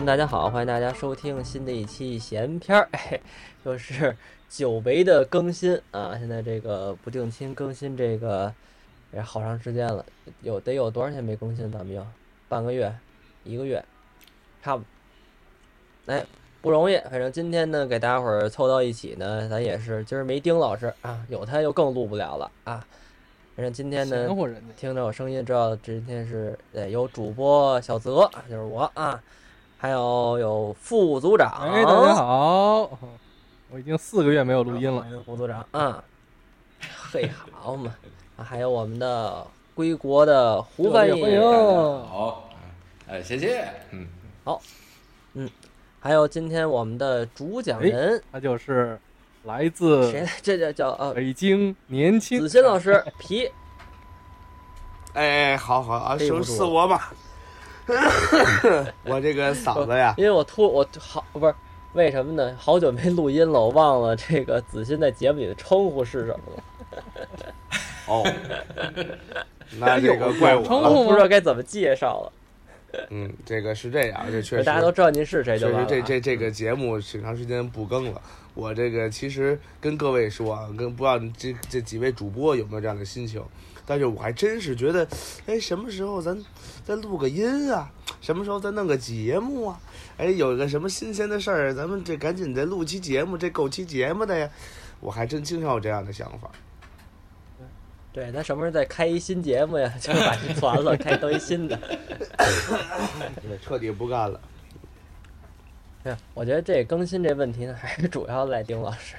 朋友们，大家好，欢迎大家收听新的一期闲篇儿，哎，就是久违的更新啊！现在这个不定期更新，这个也好长时间了，有得有多少天没更新？咱们有半个月、一个月，差不，哎，不容易。反正今天呢，给大家伙儿凑到一起呢，咱也是今儿没丁老师啊，有他又更录不了了啊。反正今天呢。听着我声音知道今天是呃有主播小泽，就是我啊，还有有副组长，哎，大家好，我已经四个月没有录音了。副组长。啊，嘿，好嘛，啊还有我们的归国的胡翻译，欢迎好，哎，谢谢，嗯，好，嗯还有今天我们的主讲人，他就是来自谁来？这叫叫呃北京年轻。子欣老师皮，哎，好好啊，是背不是我吧？我这个嗓子呀，因为我突我好不是为什么呢？好久没录音了，我忘了这个子欣在节目里的称呼是什么了。哦，那 这个怪我了。称呼我不知道该怎么介绍了。嗯，这个是这样，这确实，大家都知道您是谁就确完这这这个节目挺长时间不更了。我这个其实跟各位说啊，跟不知道这这几位主播有没有这样的心情，但是我还真是觉得，哎，什么时候咱再录个音啊？什么时候再弄个节目啊？哎，有个什么新鲜的事儿，咱们这赶紧再录期节目，这够期节目的呀！我还真经常有这样的想法。对，咱什么时候再开一新节目呀？就是把这团了，开都一新的。对，彻底不干了。对，我觉得这更新这问题呢，还是主要赖丁老师。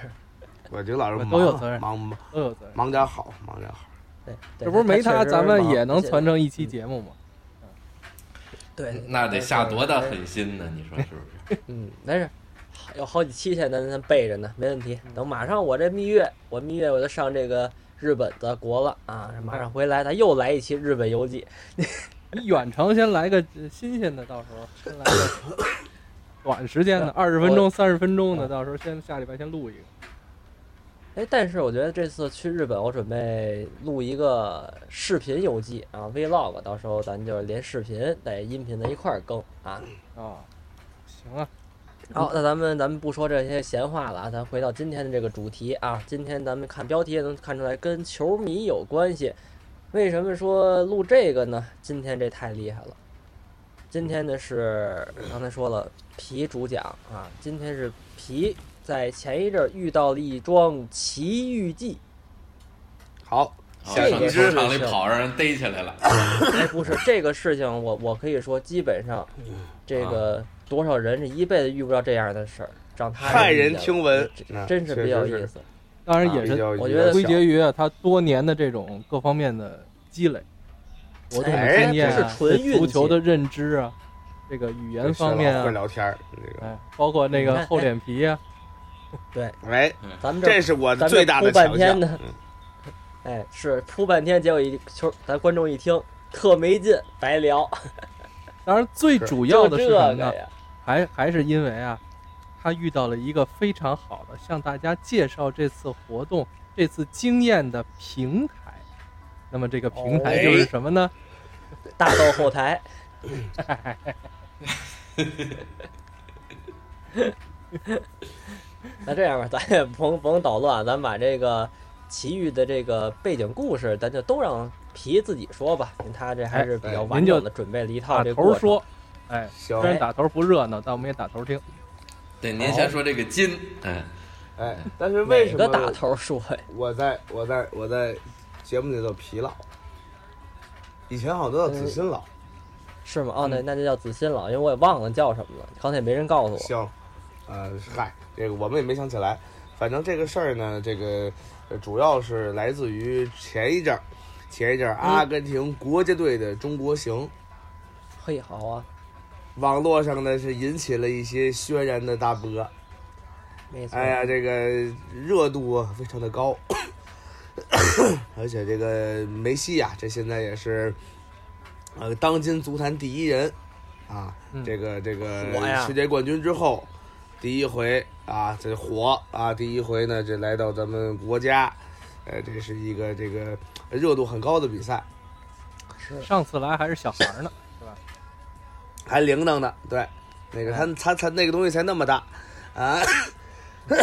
我丁老师我忙都有责任忙忙都有责任。忙点好，忙点好。对，对这不是没他，他咱们也能传承一嗯期节目吗？对，那得下多大狠心呢？你说是不是？嗯，没事，有好几期现在咱备着呢，没问题。等马上我这蜜月，我蜜月我就上这个日本的国了啊，马上回来，咱又来一期日本游记。你远程先来个呃新鲜的，到时候先来个 短时间的，二十分钟、三十分钟的，到时候先下礼拜先录一个。哎，但是我觉得这次去日本，我准备录一个视频游记啊，vlog，到时候咱就连视频带音频的一块儿更啊。哦，行啊，好，那咱们咱们不说这些闲话了啊，咱回到今天的这个主题啊。今天咱们看标题也能看出来，跟球迷有关系。为什么说录这个呢？今天这太厉害了。今天呢是刚才说了皮主讲啊，今天是皮在前一阵儿遇到了一桩奇遇记。好，好这个上市场里是跑，让人逮起来了。哎，不是这个事情我，我可以说基本上，这个多少人这一辈子遇不到这样的事儿，让他骇人听闻真是比较有意思。当然也是我觉得归结于啊他多年的这种各方面的积累，活动的哎经验啊，不是纯对运气足球的认知啊，这个语言方面会啊，聊天儿，这个，哎，包括那个厚脸皮啊，对，哎，咱们这是我的最大的咱强项。们铺半天呢嗯 哎，是铺半天，结果一球，咱观众一听特没劲，白聊。当然最主要的是什么呢还还是因为啊，他遇到了一个非常好的向大家介绍这次活动、这次经验的平台。那么这个平台哦就是什么呢？大豆后台，那这样吧，咱也甭甭捣乱，咱把这个奇遇的这个背景故事，咱就都让皮自己说吧，因为他这还是比较哎完整的准备了一套打这个过程。头说，哎，行虽，然打头不热闹，但我们也打头听。对，您先说这个金，哎，哎，但是为什么哪个打头说呀？我在我在我在节目里头疲劳？以前好像都叫子欣老。是吗？哦，那那就叫子欣老，因为我也忘了叫什么了，刚才也没人告诉我。行，呃，嗨，这个我们也没想起来。反正这个事儿呢，这个呃主要是来自于前一阵儿，前一阵儿阿根廷国家队的中国行，嘿，好啊，网络上呢是引起了一些轩然的大波。没错。哎呀，这个热度啊非常的高，而且这个梅西呀、这现在也是呃当今足坛第一人啊，嗯这个这个世界冠军之后，第一回啊这火啊，第一回呢这来到咱们国家，呃，这是一个这个热度很高的比赛。是上次来还是小孩儿呢，是吧？还铃铛呢，对，那个他他他那个东西才那么大，啊，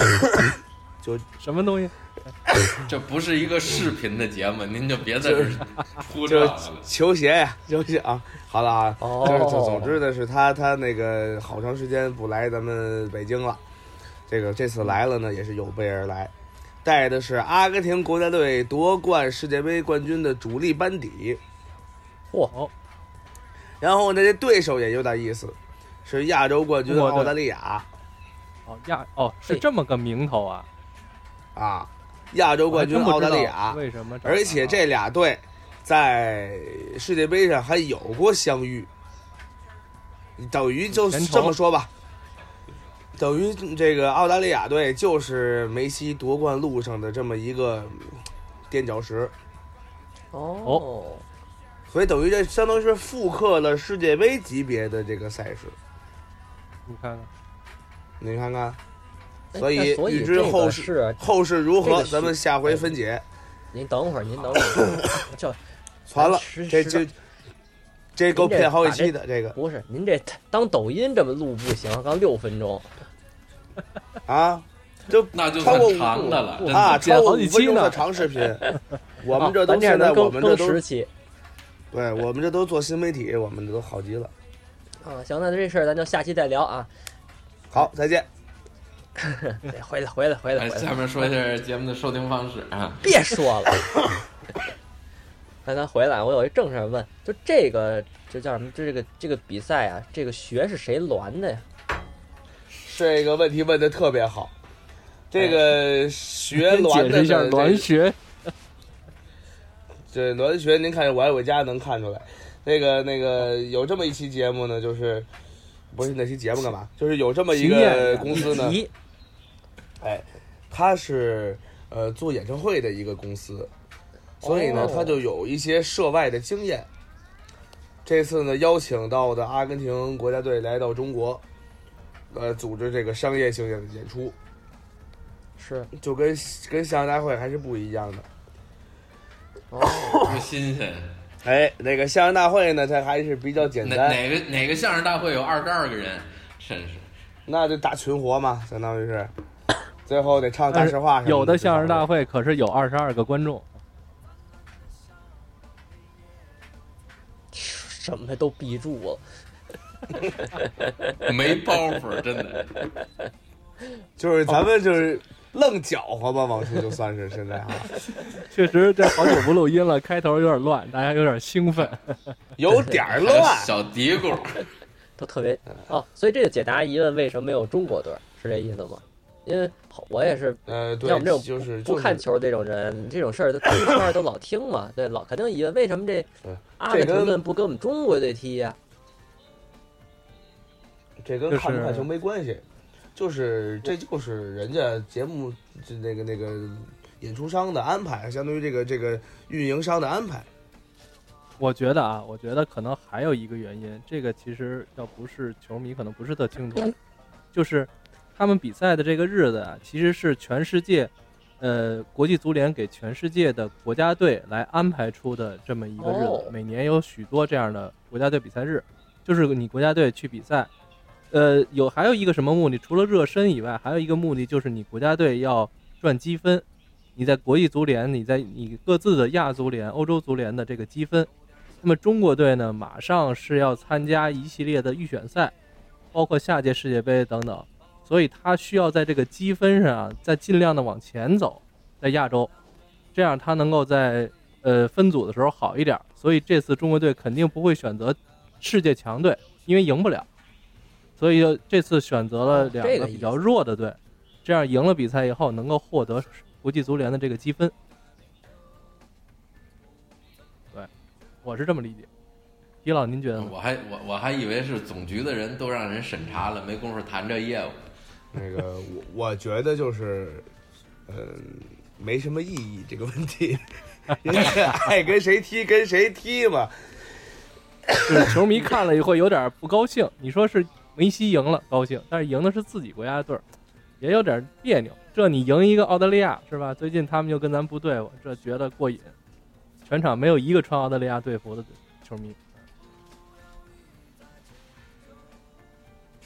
就什么东西？这不是一个视频的节目，您就别在这儿铺这了。球鞋呀，球鞋啊，好了啊，哦。就是总总之呢，是他他那个好长时间不来咱们北京了，这个这次来了呢，也是有备而来，带的是阿根廷国家队夺冠世界杯冠军的主力班底，嚯，然后呢，这对手也有点意思，是亚洲冠军澳大利亚。哦亚哦是这么个名头啊！啊，亚洲冠军澳大利亚，为什么？而且这俩队在世界杯上还有过相遇，等于就这么说吧，等于这个澳大利亚队就是梅西夺冠路上的这么一个垫脚石，哦，所以等于这相当于是复刻了世界杯级别的这个赛事，你看看，你看看。哎所以那所以预知后事后事如何，咱们下回分解。您等会儿，您等会儿，这传了，这就这这够骗好几期的这个不是您这当抖音这么录不行，刚六分钟，啊，就那就超过长的了，真啊，的。超过五剪好几期呢分钟的长视频，我们这都现在我们这都十期对我们这都做新媒体，我们这都好极了。啊。行，那这事儿咱就下期再聊啊。好，再见。得回来，回来，回来，哎，回来下。面说一下节目的收听方式啊。别说了。那咱回来，我有一正事儿问，就这个，这叫什么？就这个这个比赛啊，这个学是谁栾的呀？这个问题问的特别好。这个学栾的解释一下栾学，这栾学，您看我爱我家能看出来。那个那个有这么一期节目呢，就是不是那期节目干嘛？就是有这么一个公司呢，题哎，他是呃做演唱会的一个公司，所以呢，哦他就有一些涉外的经验。这次呢，邀请到的阿根廷国家队来到中国，呃，组织这个商业性的演出，是就跟跟相声大会还是不一样的。哦，不新鲜。哎，那个相声大会呢，它还是比较简单，哪哪个哪个相声大会有二十二个人？真是那就大群活嘛，相当于是，最后得唱大实话什么的。有的相声大会，会可是有二十二个观众，什么都闭住了。没包袱，真的。就是咱们就是愣搅和吧，往出就算是现在啊，确实这好久不录音了，开头有点乱，大家有点兴奋。有点乱。小嘀咕，都特别哦，所以这个解答疑问，为什么没有中国队？是这意思吗？因为我也是呃，对像我们这种，就是不看球这种人，这种事儿都一圈儿都老听嘛，对，老肯定疑问为什么这阿根廷队不跟我们中国队踢呀？这跟看不看球没关系，就是这就是人家节目就那个那个演出商的安排，相当于这个这个运营商的安排。我觉得啊，我觉得可能还有一个原因，这个其实要不是球迷，可能不是特清楚，就是他们比赛的这个日子啊，其实是全世界，呃，国际足联给全世界的国家队来安排出的这么一个日子。哦每年有许多这样的国家队比赛日，就是你国家队去比赛，呃，有还有一个什么目的？除了热身以外，还有一个目的就是你国家队要赚积分。你在国际足联，你在你各自的亚足联、欧洲足联的这个积分。那么中国队呢，马上是要参加一系列的预选赛，包括下届世界杯等等，所以他需要在这个积分上，再尽量的往前走，在亚洲，这样他能够在呃分组的时候好一点。所以这次中国队肯定不会选择世界强队，因为赢不了，所以这次选择了哦两个比较弱的队，这样赢了比赛以后能够获得国际足联的这个积分。对，我是这么理解。李老，您觉得呢？我还我我还以为是总局的人都让人审查了，没工夫谈这业务。那个我我觉得就是，嗯、没什么意义这个问题，人家爱跟谁踢跟谁踢嘛。就是球迷看了以后有点不高兴。你说是梅西赢了高兴，但是赢的是自己国家队儿，也有点别扭。这你赢一个澳大利亚是吧？最近他们就跟咱不对付，这觉得过瘾。全场没有一个穿澳大利亚队服的球迷。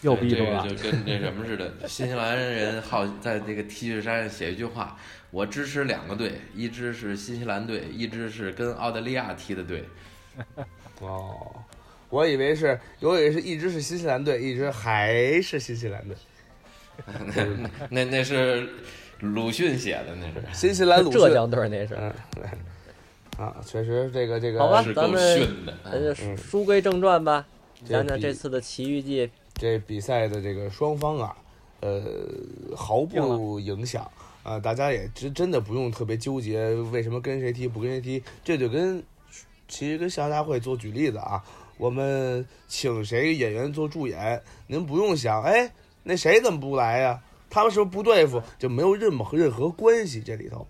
又逼着了这个，就跟那什么似的，新西兰人好在那个 T 恤衫上写一句话：我支持两个队，一支是新西兰队，一支是跟澳大利亚踢的队。哦，我以为是，我以为是一直是新西兰队，一直还是新西兰队。那那是鲁迅写的，那是新西兰鲁浙迅，江队那是。嗯，对啊，确实这个这个，好吧是够咱们。咱就嗯书归正传吧，这讲讲这次的奇遇记。这比赛的这个双方啊，呃，毫不影响啊、大家也真真的不用特别纠结为什么跟谁踢不跟谁踢，这就跟其实跟相声大会做举例子啊，我们请谁演员做助演，您不用想，哎，那谁怎么不来呀、他们是不是不对付？就没有任何任何关系，这里头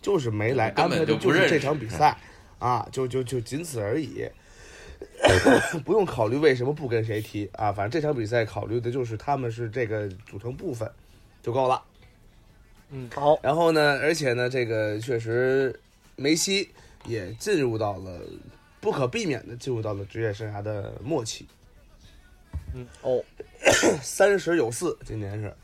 就是没来，根本安排的就不认识就是这场比赛啊，就就就仅此而已。不用考虑为什么不跟谁踢啊，反正这场比赛考虑的就是他们是这个组成部分就够了。嗯好，然后呢，而且呢，这个确实梅西也进入到了不可避免的进入到了职业生涯的末期，嗯哦，三十有四，今年是。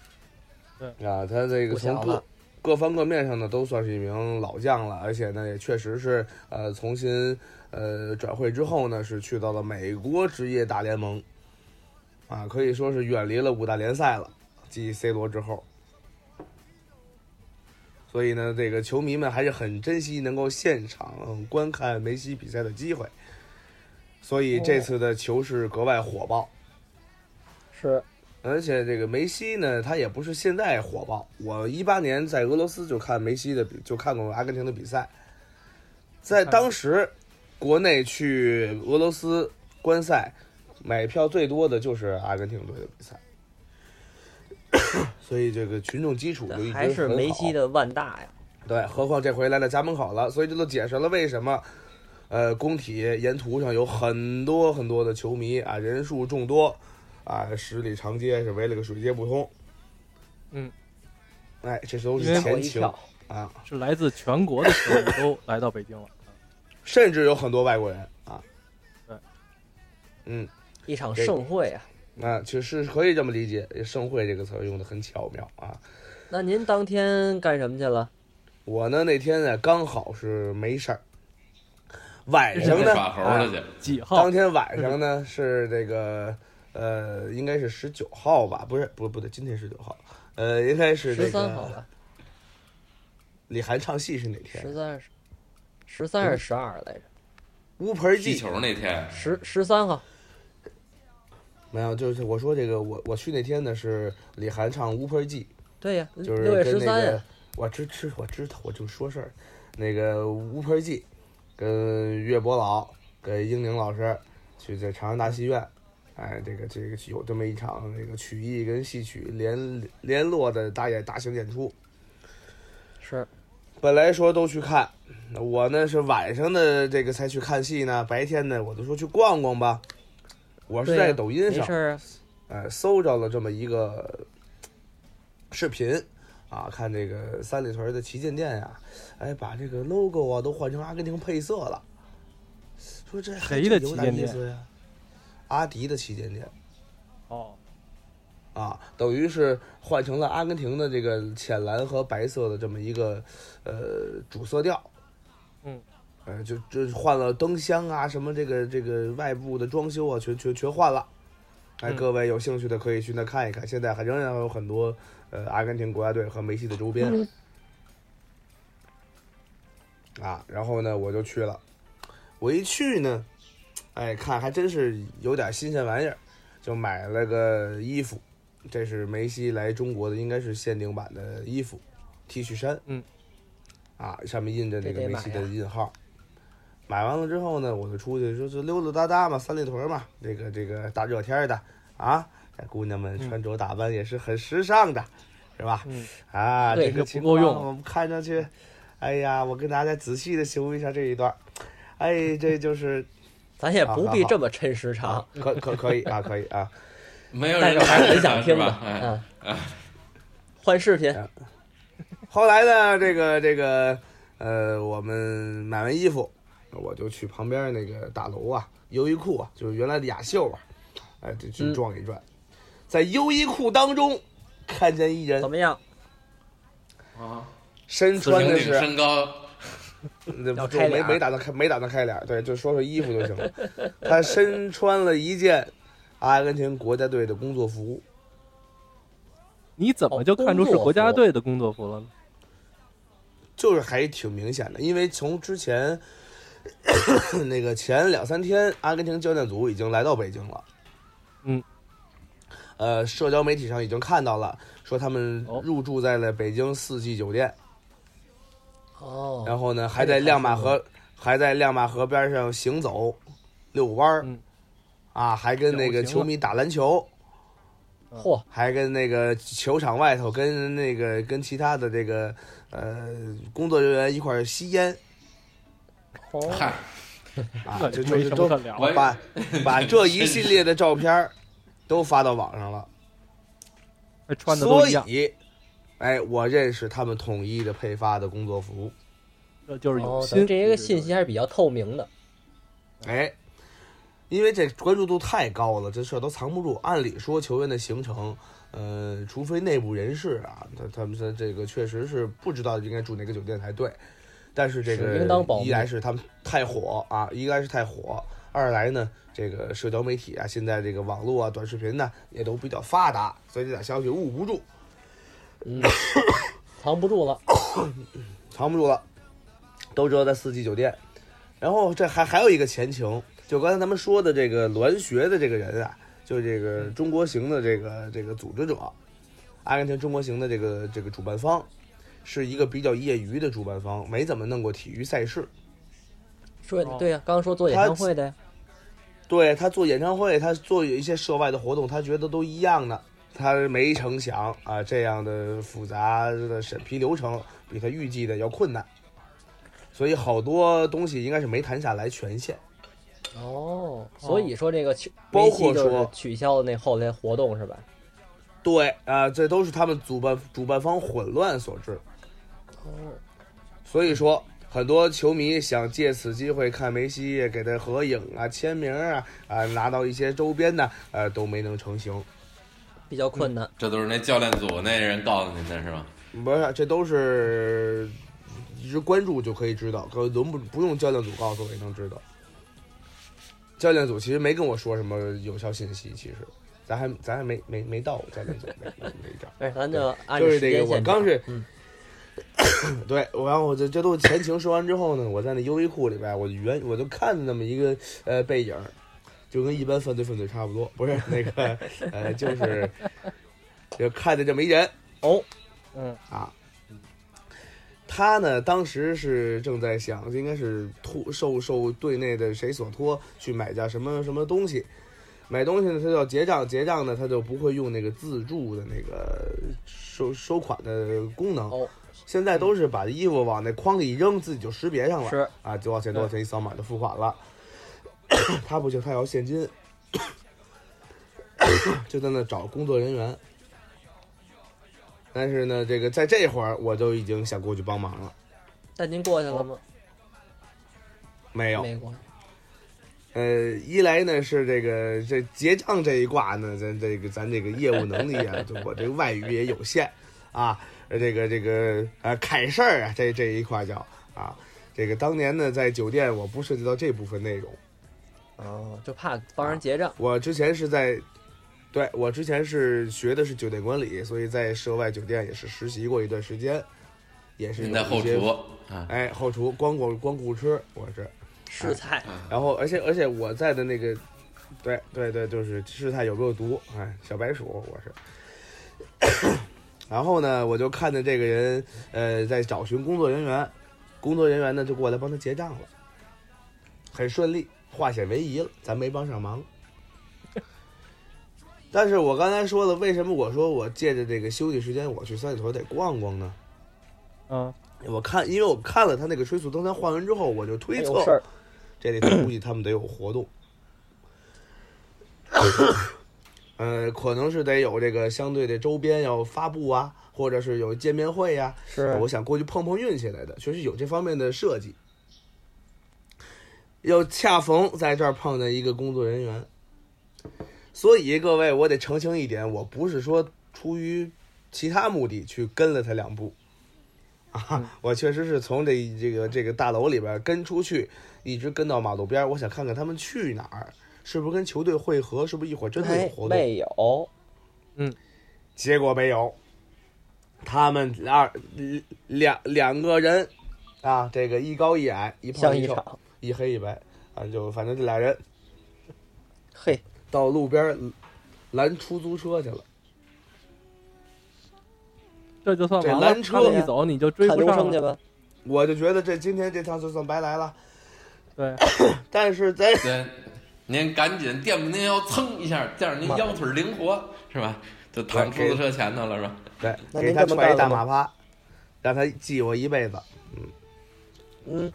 对啊，他这个从各不各方各面上呢都算是一名老将了，而且呢也确实是呃重新呃转会之后呢是去到了美国职业大联盟，啊可以说是远离了五大联赛了，继 C 罗之后。所以呢，这个球迷们还是很珍惜能够现场观看梅西比赛的机会，所以这次的球是格外火爆。是而且这个梅西呢，他也不是现在火爆。我一八年在俄罗斯就看梅西的比，就看过阿根廷的比赛。在当时，国内去俄罗斯观赛，买票最多的就是阿根廷队的比赛。所以这个群众基础就一直还是梅西的万大呀。对，何况这回来了家门口了，所以这都解释了为什么，呃，工体沿途上有很多很多的球迷啊，人数众多，啊，十里长街是围了个水泄不通。嗯，哎，这都是前情啊，是来自全国的球迷都来到北京了。甚至有很多外国人啊。对，嗯，一场盛会啊。那其实可以这么理解，“盛会”这个词用的很巧妙啊。那您当天干什么去了？我呢那天呢刚好是没事儿，晚上呢，耍猴啊了去，几号当？天晚上呢是这个呃，应该是十九号吧？不是，不不对，今天十九号，呃，应该是这十三号个吧？李涵唱戏是哪天十天？三、十三还是十二来着？乌盆记踢球那天，十十三号。没有，就是我说这个，我我去那天呢是李涵唱乌盆记，对呀，就是六月跟那个十三。我知知我知道，我就说事儿，那个乌盆记跟岳伯老跟英宁老师去在长安大戏院。哎，这个这个有这么一场这个曲艺跟戏曲联联络的大演大型演出，是本来说都去看，我呢是晚上的这个才去看戏呢，白天呢我就说去逛逛吧。我是在抖音上没事，儿啊。呃，搜着了这么一个视频啊，看这个三里屯的旗舰店呀、哎，把这个 logo 啊都换成阿根廷配色了，说这还谁的旗舰店点意思呀？阿迪的旗舰店哦，啊，等于是换成了阿根廷的这个浅蓝和白色的这么一个呃主色调。嗯，呃，就就换了灯箱啊，什么这个这个外部的装修啊，全全全换了。哎，嗯各位有兴趣的可以去那看一看。现在还仍然有很多呃阿根廷国家队和梅西的周边、啊。然后呢，我就去了。我一去呢，哎，看还真是有点新鲜玩意儿，就买了个衣服。这是梅西来中国的，应该是限定版的衣服，T 恤衫。嗯，啊，上面印着这这得个梅西的印号。买完了之后呢，我就出去就就溜溜达达嘛，三里屯嘛，这个这个大热天的啊，这姑娘们穿着打扮也是很时尚的，是吧？嗯，啊，这这个情不够用况我们看上去，哎呀，我跟大家仔细的形容一下这一段，哎，这就是 咱也不必这么抻时长，可可可以啊，可以啊，没有但人是还是很想听的。是吧？哎，嗯，换视频，后来呢，这个这个呃，我们买完衣服，我就去旁边那个大楼啊，优衣库啊，就是原来的雅秀啊，哎，就去嗯转一转。在优衣库当中看见一人怎么样？啊，身穿的是身高，那不就没没打算开没打算开脸，对，就说说衣服就行了。他身穿了一件阿根廷国家队的工作服，你怎么就看出是国家队的工作服了呢？就是还挺明显的，因为从之前那个前两三天，阿根廷教练组已经来到北京了。嗯，呃，社交媒体上已经看到了，说他们哦。入住在了北京四季酒店，哦，然后呢，还在亮马河，还在亮马河边上行走、遛弯儿，嗯。啊，还跟那个球迷打篮球，嚯，还跟那个球场外头跟那个跟其他的这个呃工作人员一块儿吸烟哦嗨，啊，这就就都把 把这一系列的照片儿都发到网上了，穿的所，以，哎，我认识他们统一的配发的工作服，这就是有哦，心。这个信息还是比较透明的。哎，因为这关注度太高了，这事儿都藏不住。按理说球员的行程，呃，除非内部人士啊，他他们说这个确实是不知道应该住哪个酒店才对。但是这个应当保密一来是他们太火啊，一来是太火，二来呢，这个社交媒体啊，现在这个网络啊、短视频呢也都比较发达，所以这点消息捂不住，嗯，藏不住了。藏不住了，都知道在四季酒店。然后这还还有一个前情，就刚才咱们说的这个栾学的这个人啊，就这个中国行的这个这个组织者，阿根廷中国行的这个这个主办方，是一个比较业余的主办方，没怎么弄过体育赛事。哦说对呀，刚刚说做演唱会的呀。对他做演唱会，他做一些涉外的活动，他觉得都一样的。他没成想啊，这样的复杂的审批流程比他预计的要困难，所以好多东西应该是没谈下来权限。哦，所以说这个包括说取消了那后来活动是吧？对啊、这都是他们主办主办方混乱所致。哦，所以说，很多球迷想借此机会看梅西，给他合影啊、签名啊，啊，拿到一些周边呢，呃，都没能成行。比较困难。这都是那教练组那人告诉您的是吗？不是，这都是一直关注就可以知道，可轮不不用教练组告诉我也能知道。教练组其实没跟我说什么有效信息，其实咱还咱还没没没到教练组那那那一章。哎，咱就按就是这个，我刚是，嗯 对，我然后我这这都是前情说完之后呢，我在那优衣库里边，我原我就看那么一个呃背影，就跟一般犯罪分子差不多，不是那个呃，就是就看着这么一人哦，嗯，啊。他呢，当时是正在想，应该是托受受队内的谁所托去买家什么什么东西，买东西呢，他就要结账，结账呢，他就不会用那个自助的那个收收款的功能，哦，现在都是把衣服往那筐里一扔，自己就识别上了。是啊，多少钱多少钱一扫码就付款了。他不行，他要现金，就在那找工作人员。但是呢，这个在这会儿我就已经想过去帮忙了，但您过去了吗？没有。没过。呃，一来呢是这个这结账这一挂呢，咱这个咱这个业务能力啊，就我这个外语也有限啊，呃这个这个呃凯事儿啊，这这一块叫啊，这个当年呢在酒店我不涉及到这部分内容，哦，就怕帮人结账。我之前是在，对我之前是学的是酒店管理，所以在涉外酒店也是实习过一段时间，也是您在后厨啊，哎后厨光顾光顾吃，我是。试菜，然后，而且而且我在的那个，对对对，就是试探有没有毒，哎，小白鼠我是。然后呢，我就看着这个人，呃，在找寻工作人员，工作人员呢就过来帮他结账了，很顺利，化险为夷了，咱没帮上忙。但是我刚才说了，为什么我说我借着这个休息时间我去三里屯得逛逛呢？嗯，我看，因为我看了他那个吹速登山换完之后，我就推测。这里头估计他们得有活动，呃，可能是得有这个相对的周边要发布啊，或者是有见面会呀、是。我想过去碰碰运气来的，确实有这方面的设计。又恰逢在这儿碰见一个工作人员，所以各位，我得澄清一点，我不是说出于其他目的去跟了他两步，啊，嗯。我确实是从这这个这个大楼里边跟出去，一直跟到马路边儿，我想看看他们去哪儿，是不是跟球队会合，是不是一会儿真的有哎，活动？没有，嗯结果没有，他们二两两个人啊，这个一高一矮，一胖一瘦，一场，一黑一白啊，就反正这俩人嘿，到路边拦出租车去了。这就算这完了。拦车一走你就追不上去吧。我就觉得这今天这趟就算白来了。对，但是在对，您赶紧垫吧，您腰蹭一下，这样您腰腿灵活，是吧？就躺出租车前头了，是吧？对那您给他踹一大马趴，让他记我一辈子。嗯嗯，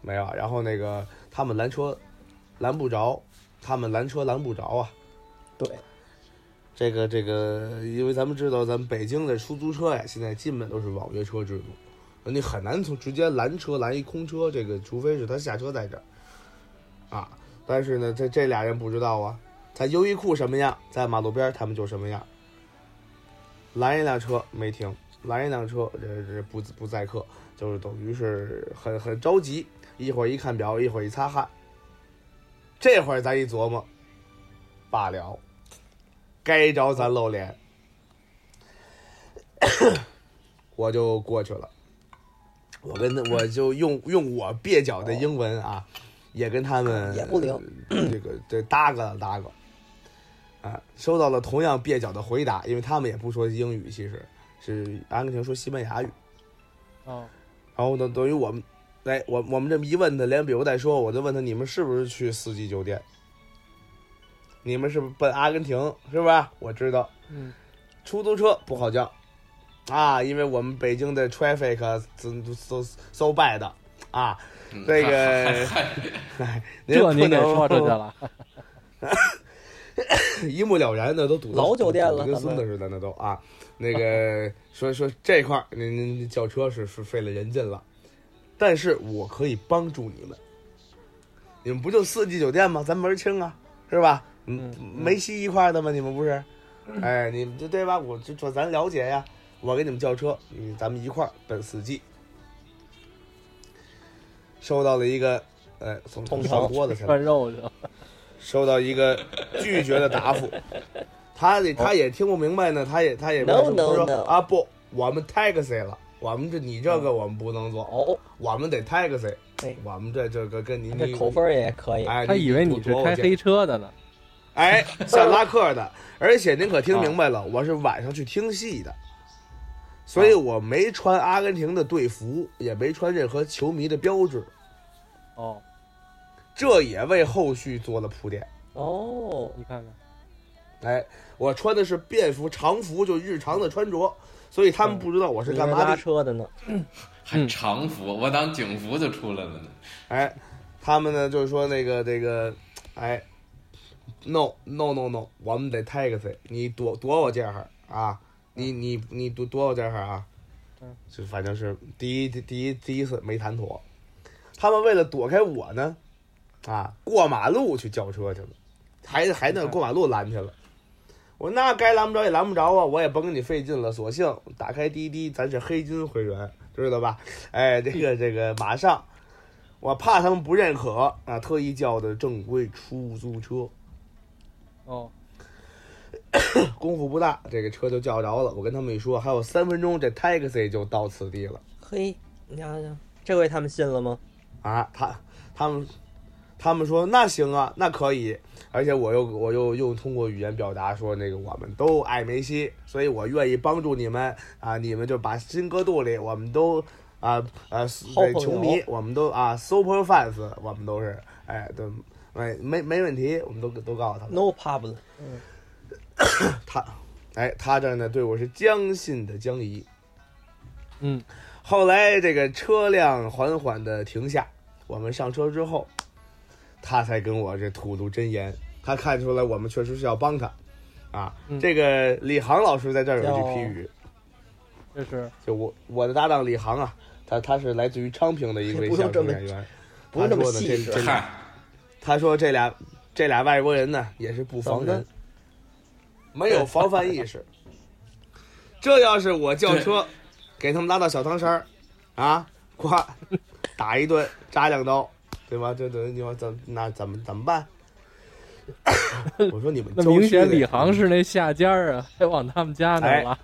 没有，然后那个他们拦车拦不着，他们拦车拦不着啊。对，这个这个，因为咱们知道，咱们北京的出租车呀，现在基本都是网约车制度，你很难从直接拦车拦一空车，这个除非是他下车在这儿啊。但是呢，这这俩人不知道啊，在优衣库什么样，在马路边他们就什么样。拦一辆车没停，拦一辆车这这不不载客，就是等于是很很着急，一会儿一看表，一会儿一擦汗。这会儿咱一琢磨，罢了，该着咱露脸，我就过去了。我跟他，我就用用我蹩脚的英文啊，也跟他们也不灵呃这个这搭个搭个，啊，收到了同样蹩脚的回答，因为他们也不说英语，其实是阿根廷说西班牙语。哦，然后呢，等于我们，哎，我我们这么一问他，连比如带说，我就问他，你们是不是去四季酒店？你们是不是奔阿根廷？是吧？我知道，嗯，出租车不好叫，啊，因为我们北京的 traffic so so so bad 啊，嗯这个嗨哎，这您得说出去了。一目了然的都堵老酒店了跟孙子似的，那都啊，那个说说这块儿您您叫车是是费了人劲了，但是我可以帮助你们，你们不就四季酒店吗？咱门儿清啊，是吧？嗯嗯，梅西一块儿的吗？你们不是？哎，你们这对吧？我就说咱了解呀，我给你们叫车，嗯，咱们一块儿奔四季。收到了一个，呃，从通上常桌子去了。涮肉去了。收到一个拒绝的答复，他得他也听不明白呢，他也他也说 no, 他说 no 啊不，我们 taxi 了，我们这你这个我们不能做，哦，我们得 taxi，对。我们这这个跟你你这口分也可以。哎，他以为你是开黑车的呢。哎，像拉客的，而且您可听明白了，我是晚上去听戏的，所以我没穿阿根廷的队服，也没穿任何球迷的标志，哦，这也为后续做了铺垫。哦，你看看，哎，我穿的是便服常服，就日常的穿着，所以他们不知道我是干嘛的。车的呢？还常服，我当警服就出来了呢。哎，他们呢就是说那个这个，哎，no no no no，我们得 taxi，你躲躲我这儿啊，你你你躲躲我这儿啊，嗯，就反正是第一第一第一次没谈妥，他们为了躲开我呢，啊，过马路去叫车去了，还还那过马路拦去了。我说那该拦不着也拦不着啊，我也甭跟你费劲了，索性打开滴滴，咱是黑金会员，知道吧？哎，这个这个马上，我怕他们不认可啊，特意叫的正规出租车，哦，功夫不大，这个车就叫着了。我跟他们一说，还有三分钟，这 taxi 就到此地了嘿，你瞧瞧，这回他们信了吗？啊！他他们他们说那行啊，那可以，而且我又我又又通过语言表达说那个我们都爱梅西，所以我愿意帮助你们啊，你们就把心搁肚里，我们都啊啊好朋友球迷，我们都啊 super fans，我们都是哎对，没没没问题，我们都都告诉他们。No problem。他，哎，他这儿呢对我是将信的将疑。嗯，后来这个车辆缓缓的停下，我们上车之后，他才跟我这吐露真言。他看出来我们确实是要帮他，啊，嗯这个李航老师在这儿有一句批语，这是就我我的搭档李航啊，他他是来自于昌平的一位相声演员，不用这么他说呢细致这这嗨，他说这俩这俩外国人呢也是不防人，没有防范意识。这要是我叫车，给他们拉到小汤山儿，啊，咵，打一顿，扎两刀，对吧？这等于你说怎那怎么怎么办？我说你们那明显李航是那下家儿啊，还往他们家那儿拉。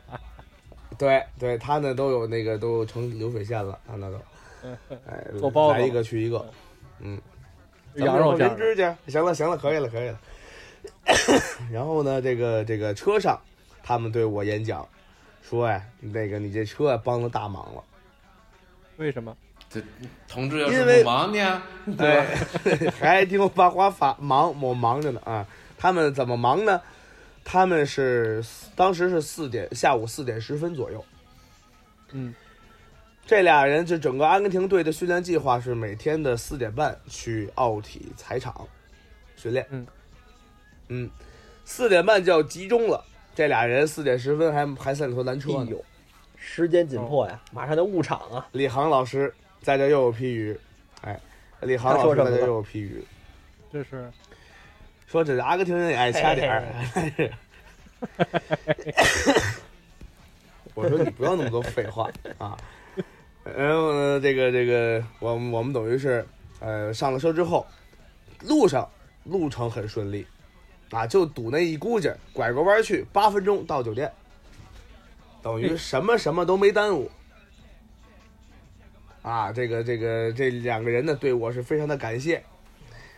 对对，他那都有那个都成流水线了，他那都，哎，做包子来一个去一个，嗯，羊肉人指去，行了行了，可以了可以了。然后呢，这个这个车上，他们对我演讲，说哎，那个你这车啊帮了大忙了，为什么？这同志要因为忙呢？对，还听我把话发忙，我忙着呢啊。他们怎么忙呢？他们是当时是四点下午四点十分左右，嗯，这俩人就整个阿根廷队的训练计划是每天的四点半去奥体彩场训练。嗯嗯，四点半就要集中了。这俩人四点十分还还三里屯拦车呢。哎，时间紧迫呀，马上就误场啊！李航老师在这又有批语，哎，李航老师在这又有批语，这是说这阿根廷人也爱掐点儿。我说你不要那么多废话啊！然后呢，这个这个，我们我们等于是，呃，上了车之后，路上路程很顺利，啊，就堵那一估计，拐个弯去，八分钟到酒店，等于什么什么都没耽误。啊，这个这个这两个人呢，对我是非常的感谢。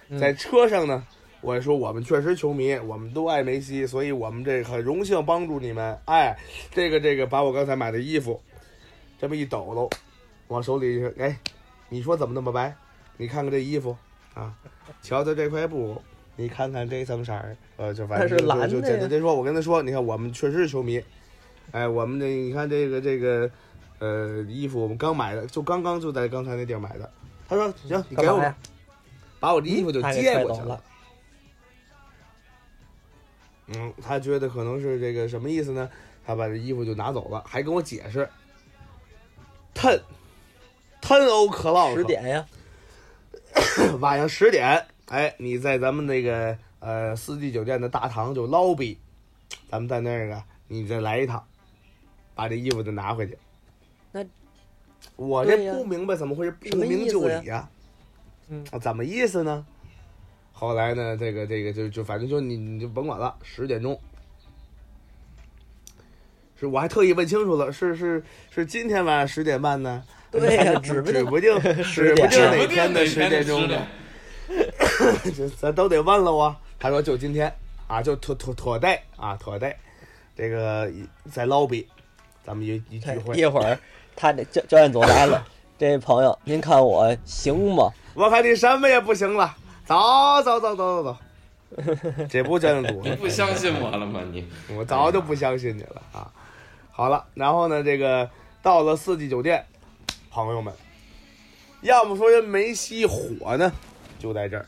嗯在车上呢，我说我们确实球迷，我们都爱梅西，所以我们这很荣幸帮助你们。哎，这个这个，把我刚才买的衣服这么一抖搂，往手里一扔，哎，你说怎么那么白？你看看这衣服啊，瞧瞧这块布，你看看这层色儿，呃，就反正就就蓝的呀简单说，我跟他说，你看我们确实是球迷，哎，我们这你看这个这个呃衣服我们刚买的，就刚刚就在刚才那地儿买的。他说行，你给我把我的衣服就接过去了揣走了。。嗯，他觉得可能是这个什么意思呢？他把这衣服就拿走了，还跟我解释，ten ten o'clock 十点呀，晚上十点，哎，你在咱们那个呃四季酒店的大堂就 lobby，咱们在那个你再来一趟，把这衣服就拿回去。那我这不明白怎么回事，不明就里呀、嗯啊，怎么意思呢？后来呢，这个这个就就反正就你你就甭管了，十点钟。是我还特意问清楚了，是是是今天晚上十点半呢？对呀指不定指不定指不定哪天的十点钟呢 咱都得问了我。他说就今天啊，就妥妥妥带啊，妥带，这个在 lobby，咱们一一聚会。一会儿他这教教练组来了，这位朋友，您看我行吗？我看你什么也不行了，走走走走走走。这不教练组，你不相信我了吗？你我早就不相信你了啊！好了，然后呢，这个到了四季酒店，朋友们，要么说人梅西火呢，就在这儿。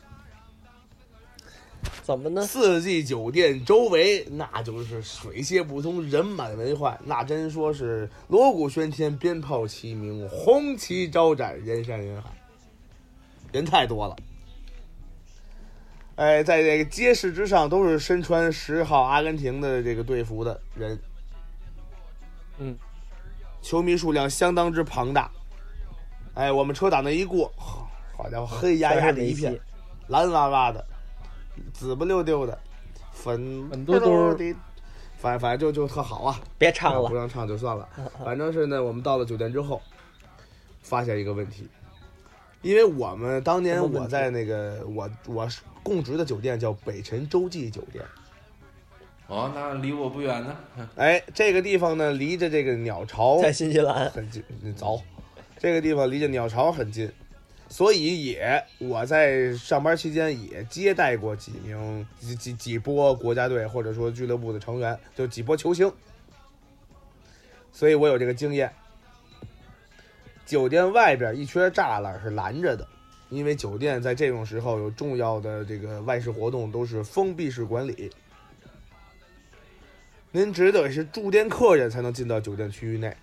怎么呢？四季酒店周围那就是水泄不通，人满为患，那真说是锣鼓喧天，鞭炮齐鸣，红旗招展，人山人海，人太多了。哎，在这个街市之上都是身穿十号阿根廷的这个队服的人，嗯，球迷数量相当之庞大。哎，我们车打那一过，好家伙，黑压压的一片蓝哇哇的，紫不溜丢的，粉粉嘟嘟。的，反反正就就特好啊。别唱了，不让唱就算了，反正是呢，我们到了酒店之后，发现一个问题，因为我们当年我在那个我我供职的酒店叫北辰洲际酒店，哦，那离我不远呢。哎，这个地方呢离着这个鸟巢在新西兰，很近，嗯早，这个地方离着鸟巢很近，所以也我在上班期间也接待过几名几几几波国家队或者说俱乐部的成员，就几波球星，所以我有这个经验。酒店外边一圈栅栏是拦着的，因为酒店在这种时候有重要的这个外事活动都是封闭式管理，您只得是住店客人才能进到酒店区域内。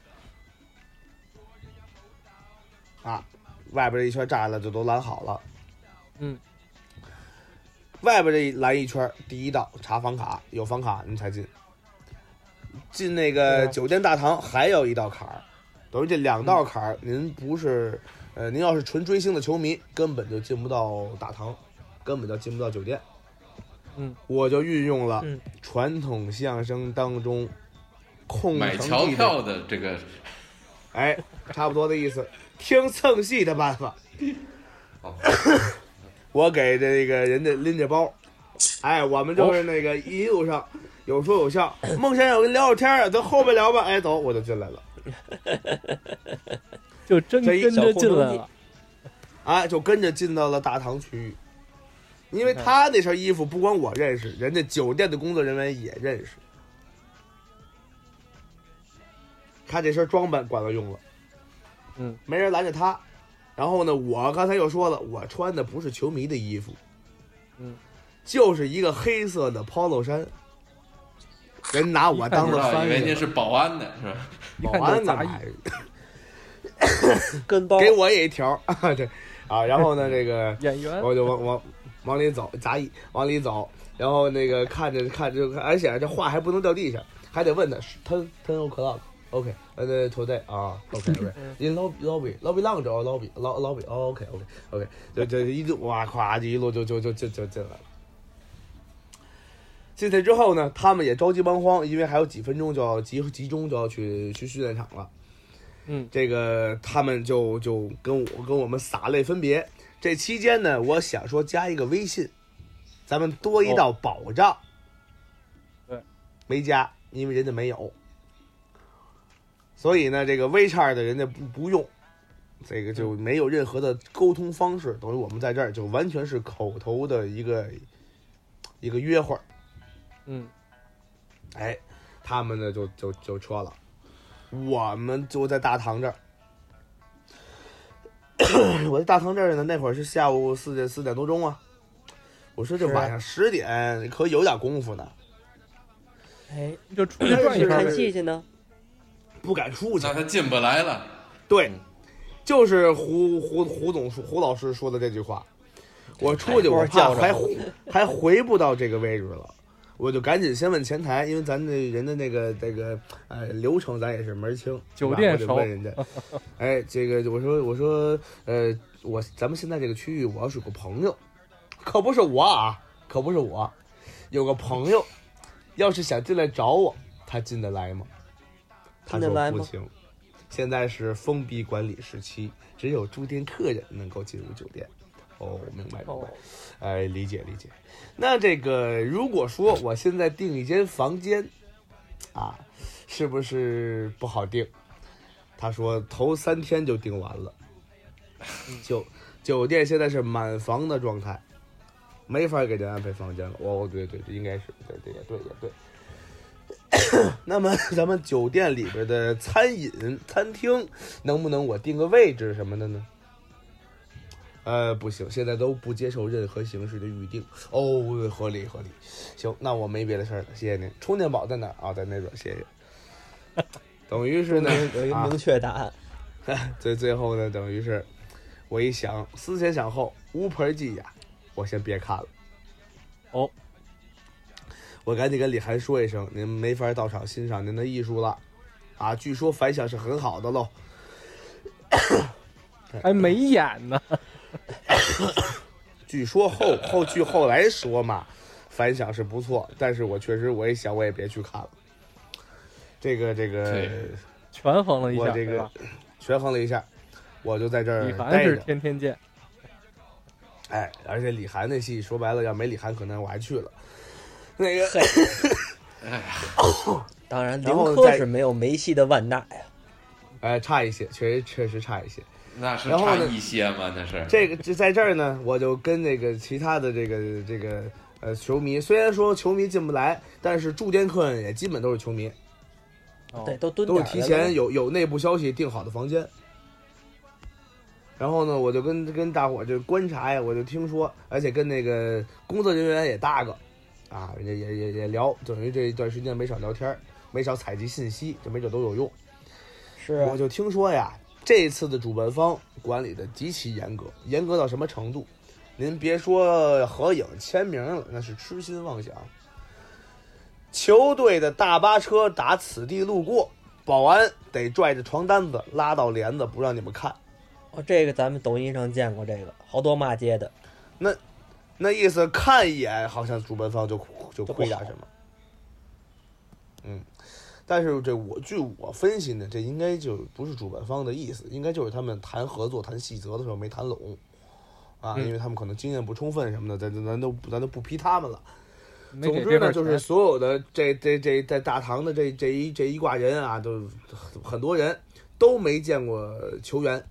啊，外边这一圈栅栏就都拦好了。嗯，外边这一拦一圈，第一道查房卡，有房卡您才进。进那个嗯酒店大堂还有一道坎儿，等于这两道坎儿，您不是呃，您要是纯追星的球迷，根本就进不到大堂，根本就进不到酒店。嗯，我就运用了嗯传统相声当中空买桥票的这个哎，差不多的意思，听蹭戏的办法。哦 我给这个人家拎着包，哎，我们就是那个一路上有说有笑。孟先生，我跟你聊会天儿啊，咱后边聊吧。哎，走，我就进来了，就真跟着进来了。哎，就跟着进到了大堂区域。因为他那身衣服不光我认识，人家酒店的工作人员也认识。他这身装扮管了用了，嗯，没人拦着他。然后呢，我刚才又说了，我穿的不是球迷的衣服，嗯，就是一个黑色的 polo 衫。人拿我当不知道，了翻译人家是保安的是吧？保安干嘛。呀？跟包给我也一条啊，对啊，然后呢，这个 演员我就往往往里走，杂役往里走，然后那个看着看着，而且这话还不能掉地上，还得问他 ten ten o'clock，OK，呃对 today 啊，OK OK，in lobby lobby lobby lounge or lobby lo lobby 哦 OK OK OK，就就一路哇咵就一路就就就就就进来了。进去之后呢，他们也着急忙慌，因为还有几分钟就要集集中就要去去训练场了。嗯，这个他们就就跟我跟我们洒泪分别。这期间呢，我想说加一个微信，咱们多一道保障。对，没加，因为人家没有。所以呢，这个 WeChat 的人家不不用，这个就没有任何的沟通方式，等于我们在这儿就完全是口头的一个一个约会儿。嗯，哎，他们呢就就就撤了，我们就在大堂这儿。我在大堂这儿呢，那会儿是下午四点四点多钟啊。我说这晚上十点可有点功夫呢，哎，就出去转一圈看。戏去呢？不敢出去那。他进不来了。对嗯，就是胡胡胡总说胡老师说的这句话。我出去，哎我怕叫还回还回不到这个位置了，我就赶紧先问前台，因为咱这人的那个这个呃流程咱也是门儿清，酒店熟我得问人家，哎，这个我说我说呃我咱们现在这个区域，我要是有个朋友，可不是我啊，可不是我，有个朋友，要是想进来找我，他进得来吗？他说不行，现在是封闭管理时期，只有住店客人能够进入酒店。哦，明白明白哦，哎，理解理解。那这个如果说我现在订一间房间，啊，是不是不好订？他说头三天就订完了，酒酒店现在是满房的状态，没法给您安排房间了。哦，对对对，应该是对对也对也对。那么咱们酒店里边的餐饮餐厅，能不能我定个位置什么的呢？呃，不行，现在都不接受任何形式的预定。哦，合理合理。行，那我没别的事儿了，谢谢您。充电宝在哪儿啊？在那边，谢谢。等于是呢，啊有一个明确答案。最最后呢，等于是我一想，思前想后，无盆记呀，我先别看了。哦，我赶紧跟李涵说一声，您没法到场欣赏您的艺术了，啊，据说反响是很好的喽。还 没演呢。据说后后据后来说嘛，反响是不错，但是我确实我也想，我也别去看了。这个这个对，权衡了一下，我这个？权衡了一下，我就在这儿李涵是。天天见，哎，而且李涵那戏说白了，要没李涵，可能我还去了。那个 当然，然后再林科是没有梅西的万纳呀。哎，差一些，确实确实差一些。那是然后呢差一些吗？那是这个就在这儿呢，我就跟那个其他的这个这个呃球迷，虽然说球迷进不来，但是住店客人也基本都是球迷，哦对，都蹲都是提前有有内部消息订好的房间。然后呢，我就跟跟大伙儿就观察呀，我就听说，而且跟那个工作人员也搭个，啊，人家也也也聊，等于这一段时间没少聊天儿，没少采集信息，这没准都有用。是啊我就听说呀，这次的主办方管理的极其严格，严格到什么程度？您别说合影签名了，那是痴心妄想。球队的大巴车打此地路过，保安得拽着床单子拉到帘子，不让你们看。哦，这个咱们抖音上见过，这个好多骂街的，那意思看一眼，好像主办方就就就不好亏点什么。嗯，但是这我据我分析呢，这应该就不是主办方的意思，应该就是他们谈合作、谈细则的时候没谈拢啊，嗯因为他们可能经验不充分什么的，咱咱都咱都不批他们了。总之呢，就是所有的这这这在大堂的这这一这一挂人啊，都很多人都没见过球员，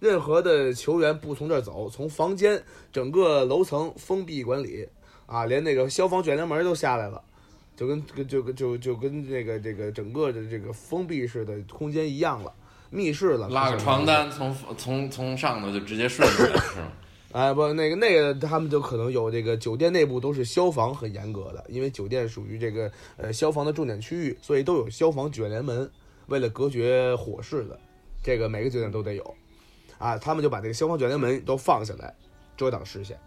任何的球员不从这儿走，从房间整个楼层封闭管理啊，连那个消防卷帘门都下来了，就跟跟就跟就就跟这个这个整个的这个封闭式的空间一样了，密室了，拉个床单从从从上头就直接顺出来是吗？哎，不，那个那个，他们就可能有这个酒店内部都是消防很严格的，因为酒店属于这个呃消防的重点区域，所以都有消防卷帘门，为了隔绝火势的，这个每个酒店都得有。啊，他们就把这个消防卷帘门都放下来，遮挡视线。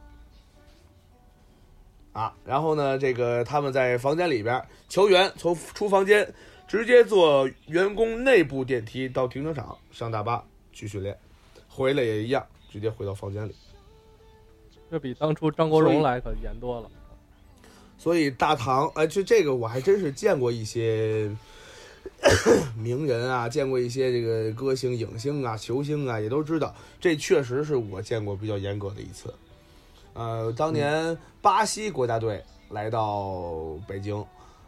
啊，然后呢，这个他们在房间里边，球员从出房间直接坐员工内部电梯到停车场上大巴去训练，回来也一样，直接回到房间里。这比当初张国荣来可严多了。所以大唐，哎，就这个我还真是见过一些 名人啊，见过一些这个歌星、影星啊、球星啊，也都知道，这确实是我见过比较严格的一次。呃，当年巴西国家队来到北京，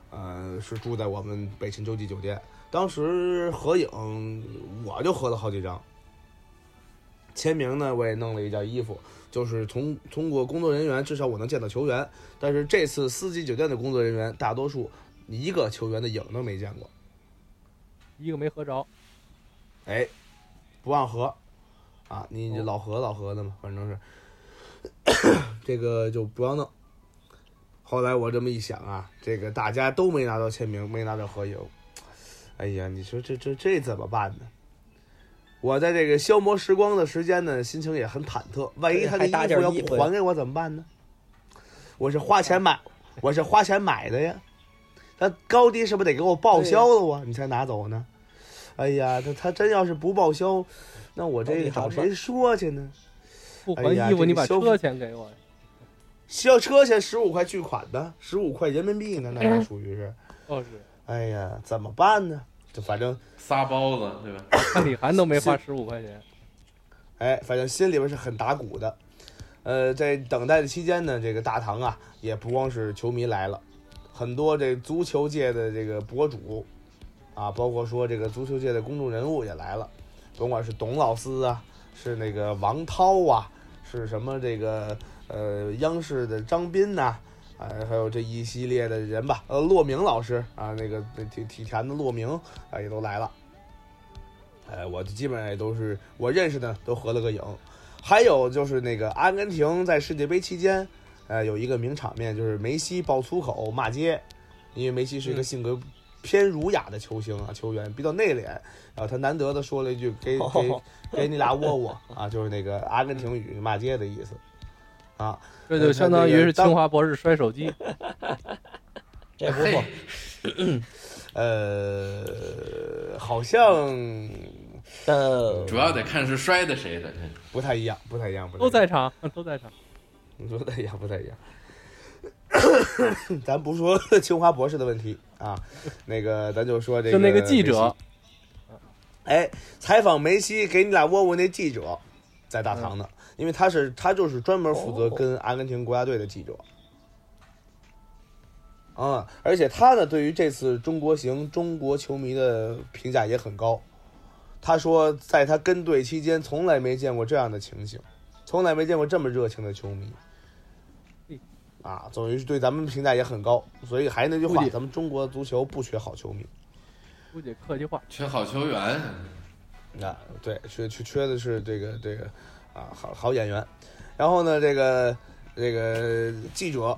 呃，是住在我们北辰洲际酒店，当时合影我就合了好几张，签名呢我也弄了一件衣服，就是从通过工作人员，至少我能见到球员。但是这次四季酒店的工作人员，大多数一个球员的影都没见过。一个没合着，哎，不让合啊！你你老合老合的嘛，反正是这个就不要弄。后来我这么一想啊，这个大家都没拿到签名，没拿到合影，哎呀，你说这这这怎么办呢？我在这个消磨时光的时间呢，心情也很忐忑。万一他的衣服要不还给我怎么办呢？我是花钱买，我是花钱买的呀。他高低是不是得给我报销了啊？你才拿走呢？哎呀，他他真要是不报销，那我这找谁说去呢？不哎呀还衣服，你把车钱给我呀。需要车钱十五块巨款呢，十五块人民币呢，那还属于是。哦是，哎呀，怎么办呢？就反正仨包子对吧？看李涵都没花十五块钱。哎，反正心里边是很打鼓的。呃，在等待的期间呢，这个大堂啊，也不光是球迷来了，很多这足球界的这个博主啊，包括说这个足球界的公众人物也来了，甭管是董老师啊，是那个王涛啊，是什么这个呃央视的张斌呐、啊，还有这一系列的人吧，呃，骆明老师啊，那个体体坛的骆明啊，也都来了。呃，我基本上也都是我认识的，都合了个影。还有就是那个阿根廷在世界杯期间，呃，有一个名场面，就是梅西爆粗口骂街，因为梅西是一个嗯性格偏儒雅的球星啊，球员比较内敛，然后他难得的说了一句给 给给你俩窝窝啊，就是那个阿根廷语骂街的意思啊。这就相当于是清华博士摔手机。这不错。呃，好像但主要得看是摔的谁的。不太一样，不太一样，不太一样都在场，都在场。你说的也不太一样。咱不说 清华博士的问题啊，那个咱就说这个就那个记者哎，采访梅西给你俩窝窝那记者在大堂呢，因为他是他就是专门负责跟阿根廷国家队的记者。啊、而且他呢，对于这次中国行中国球迷的评价也很高。他说，在他跟队期间，从来没见过这样的情形，从来没见过这么热情的球迷。啊，等于是对咱们评价也很高，所以还是那句话，咱们中国足球不缺好球迷。估计客气话，缺好球员，啊，对，缺缺缺的是这个这个啊，好好演员。然后呢，这个这个记者，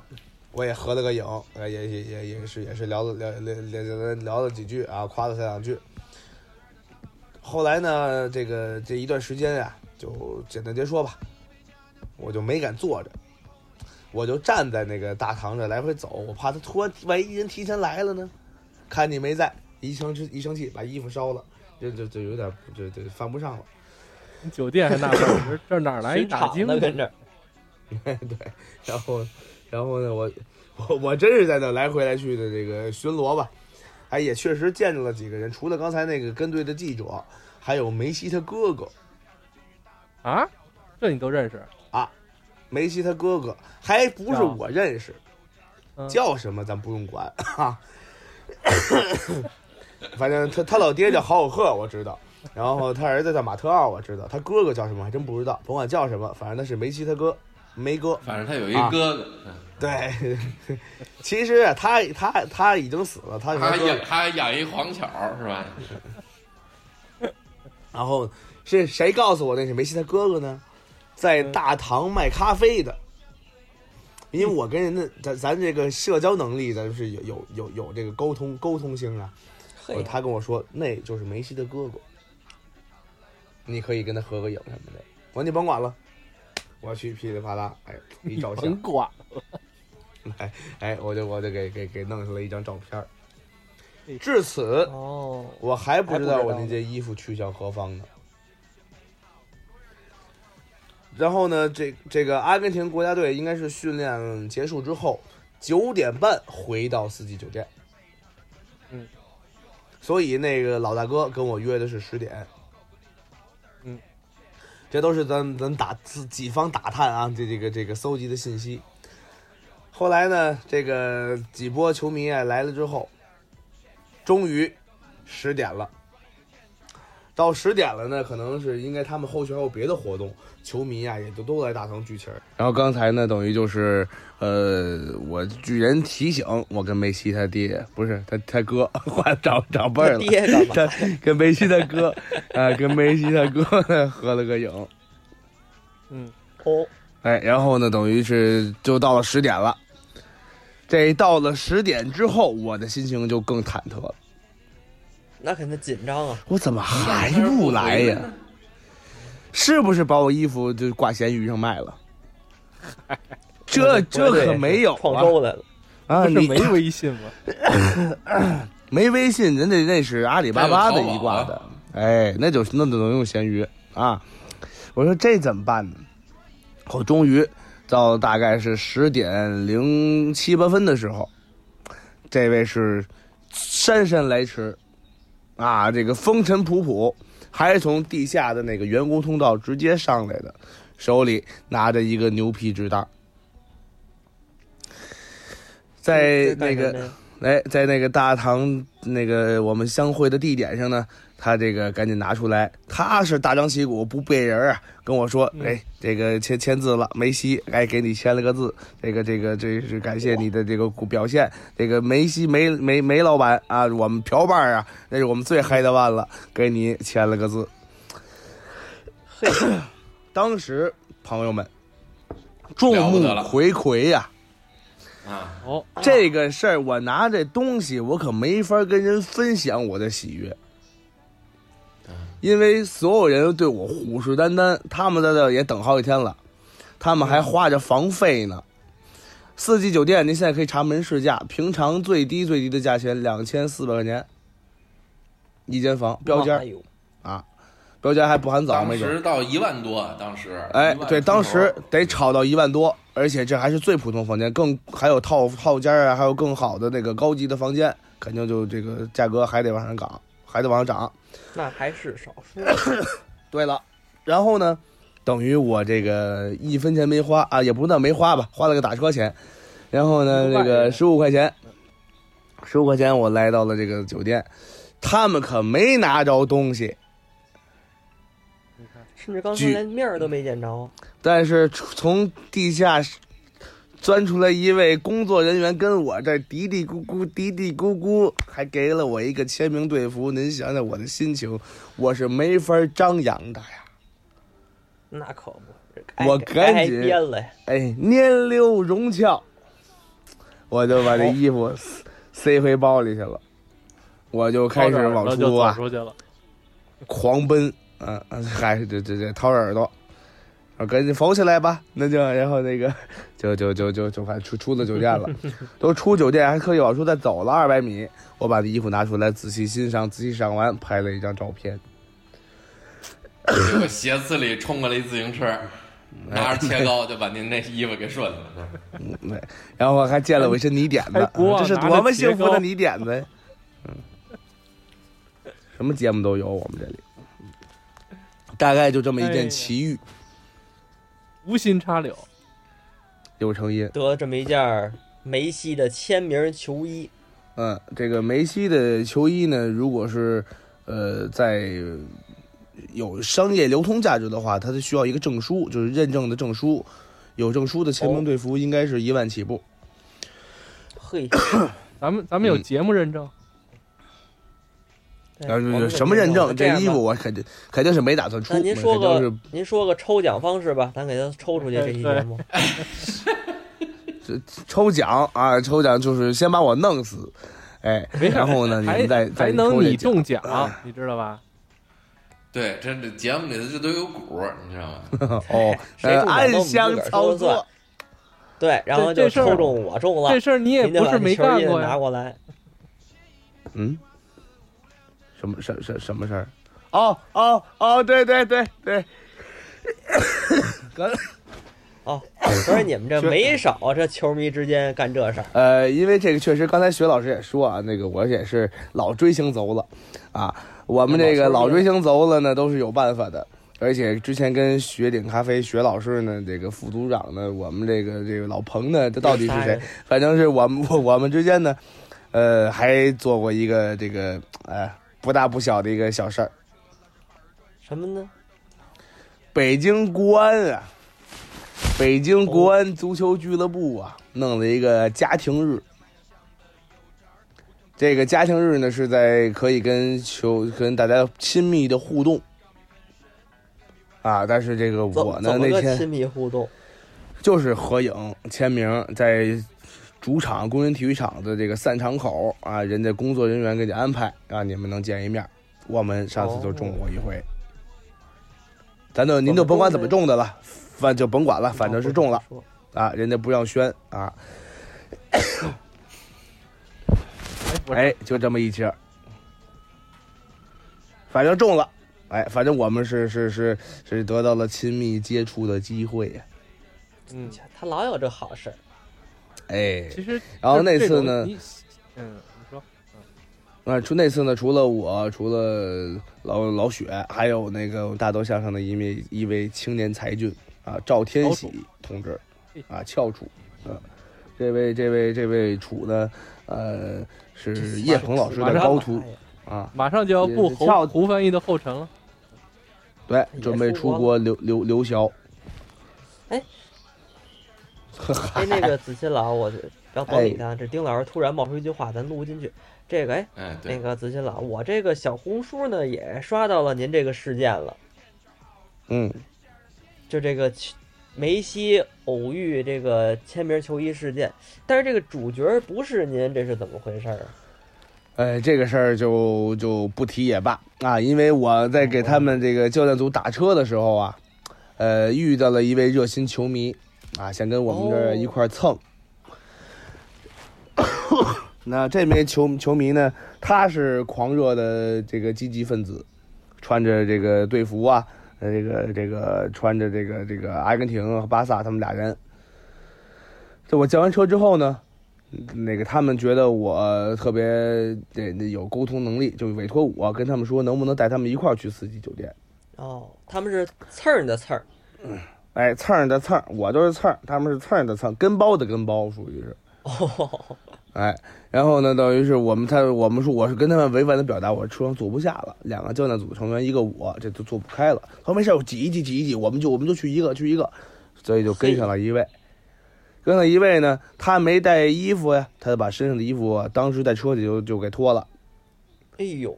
我也合了个影，呃，也也也也是也是聊了聊聊聊聊聊了几句啊，夸了他两句。后来呢，这个这一段时间呀、就简单结说吧，我就没敢坐着，我就站在那个大堂这来回走，我怕他突然万一人提前来了呢，看你没在，一生气一生气把衣服烧了，这就就有点就就犯不上了。酒店还纳闷儿，这这哪来一巡大金子？场呢跟这，对，然后然后呢，我我我真是在那来回来去的这个巡逻吧，哎，也确实见着了几个人，除了刚才那个跟队的记者，还有梅西他哥哥。啊？这你都认识？梅西他哥哥还不是我认识，嗯叫什么咱不用管 哈。反正他他老爹叫豪尔赫，我知道。然后他儿子叫马特奥，我知道。他哥哥叫什么还真不知道，甭管叫什么，反正那是梅西他哥，梅哥。反正他有一啊哥哥，嗯对，其实啊，他他他已经死了，他他。养他养一黄巧是吧？然后是谁告诉我那是梅西他哥哥呢？在大堂卖咖啡的。因为我跟人的咱咱这个社交能力，咱是有有有有这个沟通沟通性啊。他跟我说那就是梅西的哥哥，你可以跟他合个影什么的。我说你甭管了，我去噼里啪啦，哎，一照相甭，管 哎哎，我就我就给给给弄出来一张照片。至此，哦，我还不知道我那件衣服去向何方呢。然后呢，这这个阿根廷国家队应该是训练结束之后九点半回到四季酒店。嗯，所以那个老大哥跟我约的是十点。嗯，这都是咱咱打自己方打探啊，这这个这个搜集的信息。后来呢，这个几波球迷啊来了之后，终于十点了。到十点了呢，可能是应该他们后续还有别的活动，球迷啊也都都来大堂聚齐儿。然后刚才呢，等于就是呃，我巨人提醒，我跟梅西他爹不是他他哥 换长长辈儿了，爹干嘛？他跟梅西他哥啊、跟梅西他哥呢 合了个影。嗯，哦，哎，然后呢，等于是就到了十点了。这到了十点之后，我的心情就更忐忑了。那肯定紧张啊！我怎么还不来呀？是不是把我衣服就挂闲鱼上卖了？这这可没有啊！创收来了，啊，你没微信吗？没微信，人家那是阿里巴巴的一挂的，哎，那就那就能用闲鱼啊。我说这怎么办呢？我终于到大概是十点零七八分的时候，这位是姗姗来迟啊，这个风尘仆仆，还是从地下的那个员工通道直接上来的，手里拿着一个牛皮纸袋，在那个哎，在那个大堂那个我们相会的地点上呢，他这个赶紧拿出来，他是大张旗鼓不背人啊，跟我说，嗯。哎，这个签签字了，梅西，哎，给你签了个字，这个这个这是感谢你的这个表现，这个梅西梅梅梅老板啊，我们瓢把啊，那是我们最嗨的腕了，给你签了个字。嘿，当时朋友们众目睽睽呀、啊，哦，这个事儿，我拿这东西，我可没法跟人分享我的喜悦，因为所有人对我虎视眈眈，他们在这也等好几天了，他们还花着房费呢。四季酒店，您现在可以查门市价，平常最低最低的价钱两千四百块钱一间房，标间儿哎呦，标间还不含早，当没准儿。时到一万多，当时哎，对，当时得炒到一万多，而且这还是最普通房间，更还有套套间啊，还有更好的那个高级的房间，肯定就这个价格还得往上涨，还得往上涨。那还是少数。对了，然后呢，等于我这个一分钱没花啊，也不算没花吧，花了个打车钱。然后呢，这个十五块钱，十五块钱我来到了这个酒店，他们可没拿着东西，你看，甚至刚才连面儿都没见着。但是从地下钻出来一位工作人员，跟我这儿嘀嘀咕咕、嘀嘀咕咕，还给了我一个签名队服。您想想我的心情，我是没法张扬的呀。那可不，我赶紧。哎，年留荣翘，我就把这衣服塞塞回包里去了，我就开始往出啊出去了。狂奔，嗯、嗯，还是这这这掏耳朵，啊，赶紧缝起来吧。那就然后那个就就就就就快出出了酒店了，都出酒店还特意往出再走了二百米，我把这衣服拿出来仔细欣赏，仔细赏完拍了一张照片。鞋子里冲过来一自行车，拿着切糕就把您那衣服给顺了。嗯，对，然后还见了我一身泥点子这是多么幸福的泥点子！嗯，什么节目都有，我们这里。大概就这么一件奇遇，无心插柳，有成荫。得了这么一件梅西的签名球衣，嗯，这个梅西的球衣呢，如果是呃在有商业流通价值的话，它是需要一个证书，就是认证的证书。有证书的签名队服应该是一万起步。嘿，咱们咱们有嗯节目认证，对然后我们什么认证？这衣服我肯定肯定是没打算出，那您说个您说个抽奖方式吧，咱给他抽出去这期节目。抽奖啊，抽奖就是先把我弄死，哎，然后呢，你们再再还能你中奖，你知道吧？对，这这节目里头这都有鼓，你知道吗？哦，暗箱操作对，然后就这这事儿抽中我中了这，事儿你也不是没干过呀。拿过来。嗯，什么什什什么事儿？哦哦哦，对对对对，哥 哦，所以你们这 是没少这球迷之间干这事儿。呃，因为这个确实，刚才薛老师也说啊，那个我也是老追星族了，啊，我们这个老追星族了呢，都是有办法的。而且之前跟雪顶咖啡薛老师呢，这个副组长呢，我们这个这个老彭呢，这到底是谁？反正是我们我 我们之间呢，呃，还做过一个这个呃不大不小的一个小事儿。什么呢？北京国安啊，北京国安足球俱乐部啊，弄了一个家庭日。这个家庭日呢，是在可以跟球跟大家亲密的互动啊。但是这个我呢那天亲密互动？就是合影签名，在主场工人体育场的这个散场口啊，人家工作人员给你安排，让你们能见一面。我们上次就中过一回，咱就您就甭管怎么中的了，反就甭管了，反正是中了。啊，人家不让宣啊，哎，就这么一气儿，反正中了，哎，反正我们是是是是得到了亲密接触的机会呀，嗯，他老有这好事儿。哎，其实然后那次呢你嗯，你说啊，除那次呢，除了我，除了老老雪，还有那个大豆相上的一位一位青年才俊啊，赵天喜同志啊，翘楚，啊，这位这位这位楚呢，呃，是叶鹏老师的高徒啊，马上就要步也跳胡胡翻译的后尘了。对，准备出国留留留学，哎，那个子欣老，我就不要甭理他。这丁老师突然冒出一句话，咱录不进去。这个，哎，哎，那，个子欣老，我这个小红书呢也刷到了您这个事件了，嗯，就这个梅西偶遇这个签名球衣事件，但是这个主角不是您，这是怎么回事儿啊？哎，这个事儿就就不提也罢啊，因为我在给他们这个教练组打车的时候啊，呃，遇到了一位热心球迷啊，想跟我们这儿一块儿蹭。那这名球球迷呢，他是狂热的这个积极分子，穿着这个队服啊，呃，这个这个穿着这个这个阿根廷和巴萨他们俩人。这我叫完车之后呢，那个他们觉得我特别这这有沟通能力，就委托我跟他们说，能不能带他们一块儿去四季酒店。哦，他们是刺儿的刺儿，哎，蹭儿的蹭儿，我就是蹭儿，他们是蹭儿的蹭，跟包的跟包，属于是。哦，哎，然后呢，等于是我们他我们说我是跟他们委婉的表达，我车上坐不下了，两个教练组成员，一个我，这都坐不开了。他说没事儿，我挤一挤，挤一挤，我们就我们就去一个，去一个，所以就跟上了一位。跟上一位呢，他没带衣服呀，他就把身上的衣服啊当时在车里就就给脱了。哎呦，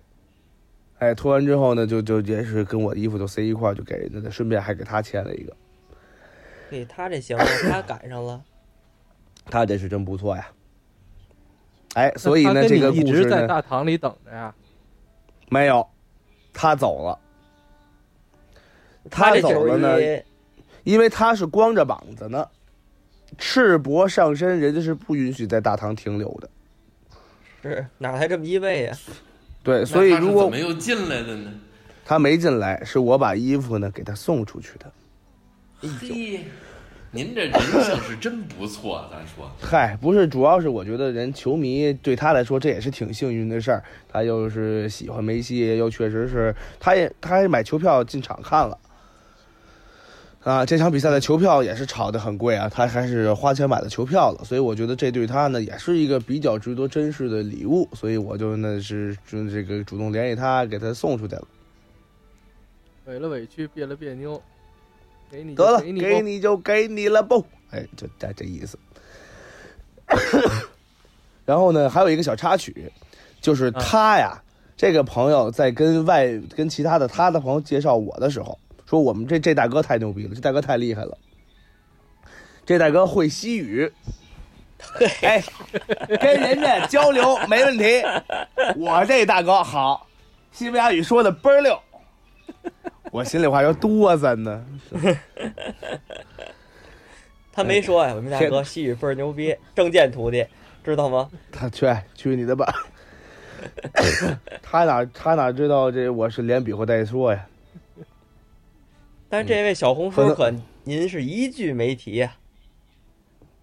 哎，脱完之后呢，就就也是跟我的衣服就塞一块儿，就给人家，顺便还给他签了一个。嘿，他这行了，他赶上了。他这是真不错呀。哎，所以呢，这个一直在故事呢，大堂里等着呀。没有，他走了。他走了呢，因为他是光着膀子呢，赤膊上身，人家是不允许在大堂停留的。是哪来这么一位呀？对，所以如果怎么又进来的呢？他没进来，是我把衣服呢给他送出去的。嘿，您这人性是真不错，咱说。嗨，不是，主要是我觉得人球迷对他来说这也是挺幸运的事儿。他又是喜欢梅西，又确实是他也他还买球票进场看了。啊，这场比赛的球票也是炒得很贵啊，他还是花钱买的球票了，所以我觉得这对他呢也是一个比较值得珍视的礼物，所以我就呢是就这个主动联系他，给他送出去了。委了委屈，别了别扭，给你得了，给你给你就给你了不？哎，就这这意思。然后呢，还有一个小插曲，就是他呀，这个朋友在跟外跟其他的他的朋友介绍我的时候，说我们这这大哥太牛逼了，这大哥太厉害了，这大哥会西语。哎，跟人家交流 没问题。我这大哥好，西班牙语说的倍儿溜。我心里话要多咱呢。他没说呀，我们大哥西语倍儿牛逼，郑健徒弟，知道吗？他去去你的吧！他哪他哪知道这我是连比划带说呀？但是这位小红书可您是一句没提呀。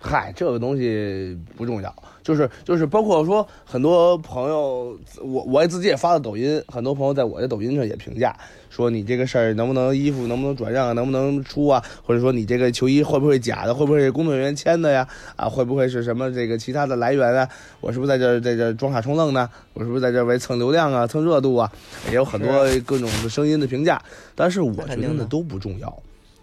嗨，这个东西不重要，就是就是包括说很多朋友，我我自己也发了抖音，很多朋友在我的抖音上也评价说你这个事儿能不能衣服能不能转让啊，能不能出啊，或者说你这个球衣会不会假的，会不会是工作人员签的呀？啊，会不会是什么这个其他的来源啊？我是不是在这在这装傻充愣呢？我是不是在这为蹭流量啊、蹭热度啊？也有很多各种的声音的评价，但是我觉得那都不重要，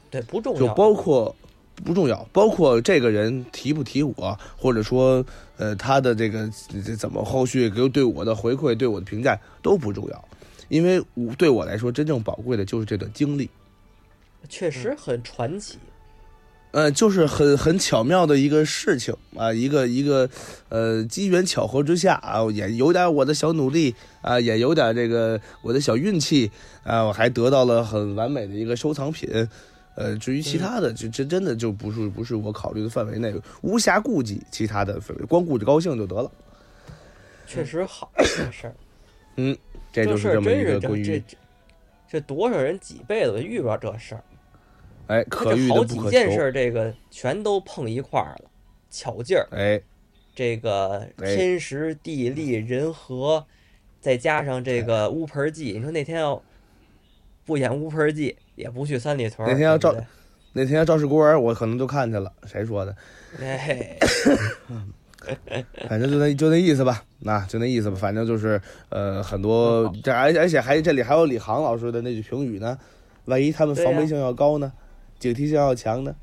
对，不重要，就包括。不重要，包括这个人提不提我，或者说，呃，他的这个这怎么后续给对我的回馈、对我的评价都不重要，因为我对我来说真正宝贵的就是这段经历，确实很传奇，呃，就是很很巧妙的一个事情啊，一个一个呃机缘巧合之下啊，也有点我的小努力啊，也有点这个我的小运气啊，我还得到了很完美的一个收藏品。呃，至于其他的，就真真的就不是不是我考虑的范围内，无暇顾及其他的光顾着高兴就得了。确实好这事儿，嗯，这就是这么一个这关于这这多少人几辈子遇不着这事儿，哎可遇好的不可几件事。儿这个全都碰一块儿了，巧劲儿，哎，这个哎天时地利人和，再加上这个乌盆记，你说那天要不演乌盆记，也不去三里屯儿，那天要照那天要赵氏孤儿，我可能就看去了，谁说的？对哎，反正就那就那意思吧，那就那意思吧。反正就是呃，很多这而而且还这里还有李航老师的那句评语呢，万一他们防备性要高呢，警惕性要强呢？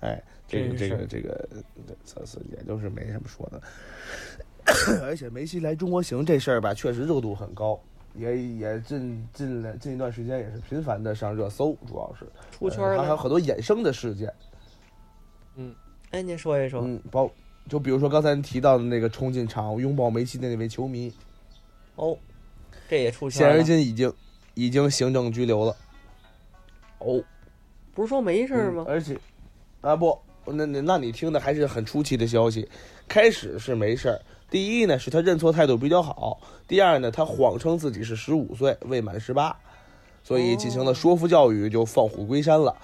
哎，这个这个这个，这这也就是没什么说的。而且梅西来中国行这事儿吧，确实热度很高，也也近近来近一段时间也是频繁的上热搜，主要是出圈了还有。很多衍生的事件。嗯哎，您说一说，嗯，包就比如说刚才提到的那个冲进场拥抱梅西的那位球迷，哦，这也出圈现如。今已经已经行政拘留了。哦，不是说没事儿吗？嗯而且啊不，那那那你听的还是很出奇的消息。开始是没事儿，第一呢是他认错态度比较好，第二呢他谎称自己是十五岁未满十八，所以进行了说服教育，就放虎归山了。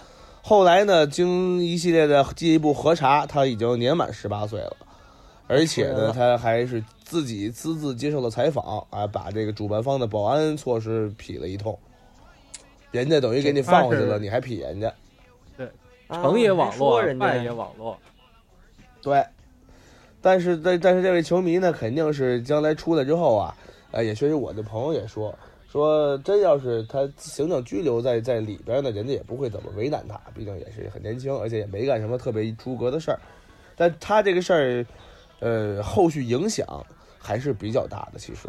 后来呢，经一系列的进一步核查，他已经年满十八岁了，而且呢，他还是自己私自接受了采访啊，把这个主办方的保安措施痞了一通。人家等于给你放回去了，你还痞人家。对成也网络，人败也网络。对，但是但但是这位球迷呢，肯定是将来出来之后啊，呃，也确实我的朋友也说说，真要是他行政拘留在在里边呢，人家也不会怎么为难他，毕竟也是很年轻，而且也没干什么特别出格的事儿。但他这个事儿，呃，后续影响还是比较大的，其实。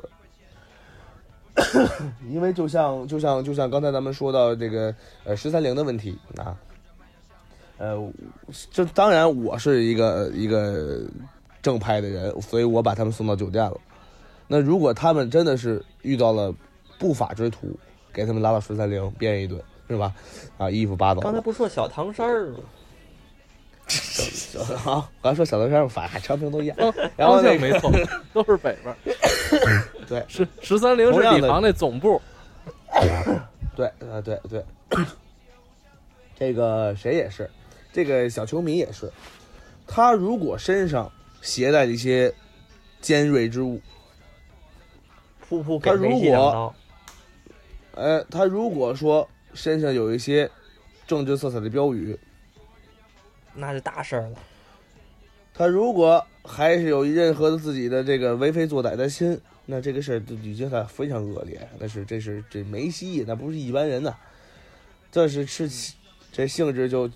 因为就像就像就像刚才咱们说到这个呃十三陵的问题啊，呃，这当然我是一个一个正派的人，所以我把他们送到酒店了。那如果他们真的是遇到了不法之徒，给他们拉到十三陵鞭一顿，是吧？啊，衣服扒走。刚才不说小唐山儿吗？啊，刚才说小唐山反正昌平都一样。方然后那个向没错，都是北边。对十十三陵是李航那总部，对，呃，对对，这个谁也是，这个小球迷也是，他如果身上携带一些尖锐之物，噗噗他如果刀，呃，他如果说身上有一些政治色彩的标语，那就大事儿了。他如果还是有任何的自己的这个为非作歹的心，那这个事儿就已经他非常恶劣。那是这是这梅西，那不是一般人呐，这是是这性质就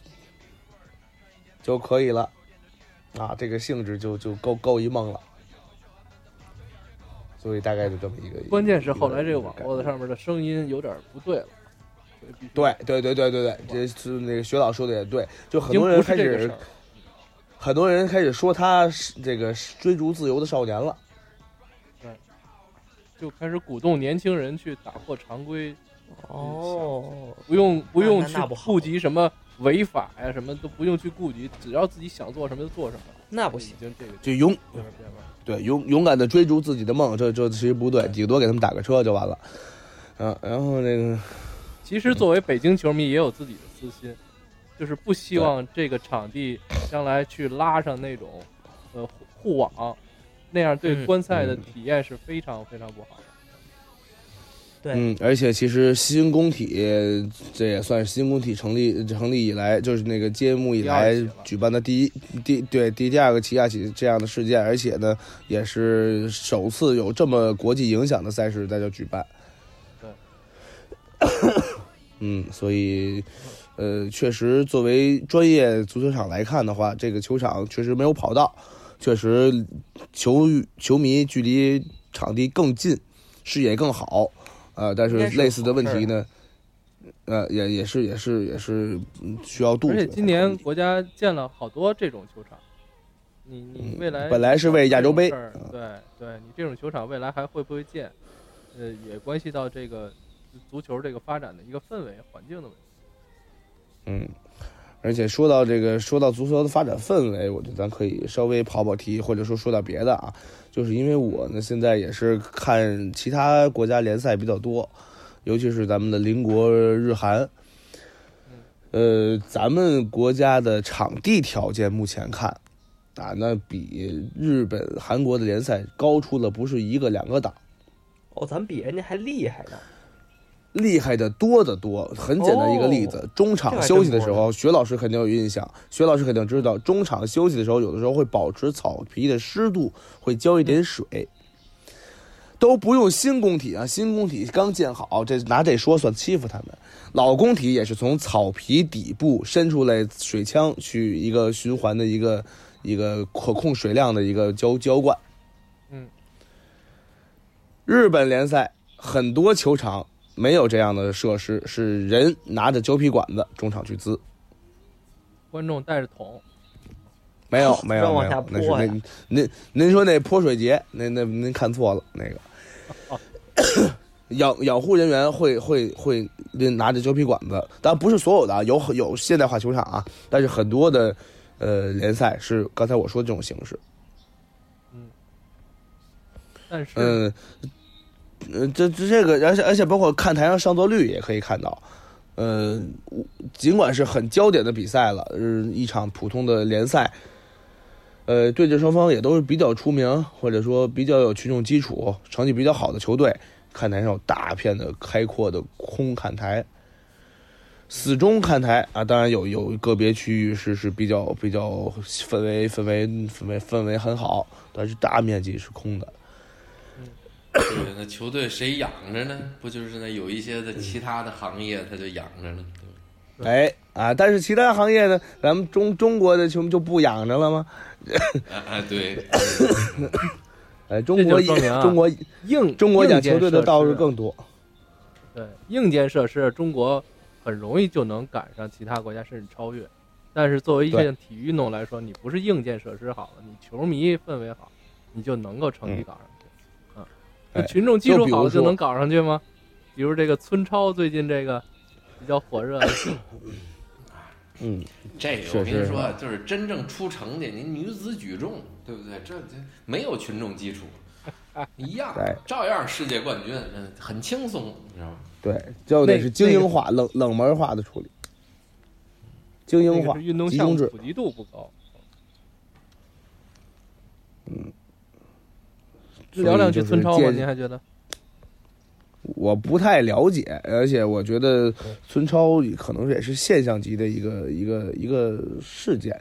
就可以了啊，这个性质就就够够一梦了。所以大概就这么一个。关键是后来这个网络的上面的声音有点不对了，对对对对对对，这是那个薛老说的也对，就很多人开始。很多人开始说他是这个追逐自由的少年了。就开始鼓动年轻人去打破常规，哦，不用不用去顾及什么违法呀，什么都不用去顾及，只要自己想做什么就做什么。那不行就勇。对，勇勇敢的追逐自己的梦，这这其实不对，顶多给他们打个车就完了。嗯，然后那个，其实作为北京球迷也有自己的私心，就是不希望这个场地将来去拉上那种呃护护网，那样对嗯观赛的嗯体验是非常非常不好的。对，嗯，而且其实新工体这也算是新工体成立成立以来，就是那个揭幕以来举办的第一第对第第二个旗下起这样的事件，而且呢，也是首次有这么国际影响的赛事在这举办。对，嗯，所以，呃，确实作为专业足球场来看的话，这个球场确实没有跑道，确实球球迷距离场地更近，视野更好，呃，但是类似的问题呢，呃，也也是也是也是嗯需要杜而且绝才可以。今年国家建了好多这种球场，你你嗯未来本来是为亚洲杯对对，你这种球场未来还会不会建？呃，也关系到这个足球这个发展的一个氛围环境的问题。嗯，而且说到这个，说到足球的发展氛围，我觉得咱可以稍微跑跑题，或者说说点别的啊。就是因为我呢，现在也是看其他国家联赛比较多，尤其是咱们的邻国日韩。呃，咱们国家的场地条件目前看，啊，那比日本、韩国的联赛高出了不是一个两个档。哦，咱比人家还厉害呢。厉害的多得多。很简单一个例子，哦中场休息的时候，薛老师肯定有印象，薛老师肯定知道，中场休息的时候，有的时候会保持草皮的湿度，会浇一点水。都不用新工体啊，新工体刚建好，这拿这说算欺负他们。老工体也是从草皮底部伸出来水枪去一个循环的一个一个可控水量的一个浇浇灌。嗯，日本联赛很多球场没有这样的设施，是人拿着胶皮管子中场去滋。观众带着桶，没有 没有没有，那是那您您说那泼水节，那那您看错了，那个 养养护人员会会会拿着胶皮管子，当然不是所有的啊，有有现代化球场啊，但是很多的呃联赛是刚才我说的这种形式。嗯但是、嗯，呃，这这这个，而且而且包括看台上上座率也可以看到，呃，尽管是很焦点的比赛了，呃，一场普通的联赛，呃，对阵双方也都是比较出名或者说比较有群众基础、成绩比较好的球队，看台上有大片的开阔的空看台。死忠看台啊，当然有有个别区域是是比较比较氛围氛围氛围氛围很好，但是大面积是空的。对，那球队谁养着呢？不就是那有一些的其他的行业，他就养着呢，对吧？哎啊，但是其他行业呢，咱们中中国的球迷就不养着了吗？啊啊，对，哎，中国这就说明啊中国硬中国养球队的道设施是更多。对硬件设施，中国很容易就能赶上其他国家，甚至超越。但是作为一对项体育运动来说，你不是硬件设施好了，你球迷氛围好，你就能够成绩搞上。群众基础好了就能搞上去吗？比如这个村超最近这个比较火热。嗯，这个我跟你说，就是真正出成绩，您女子举重，对不对？这这没有群众基础，一样，照样世界冠军，嗯，很轻松，你知道吗？对，就得是精英化、冷冷门化的处理，精英化那个运动。项目普及度不高。所以聊两句就是村超吧，建您还觉得？我不太了解，而且我觉得村超可能也是现象级的一个一个一个事件。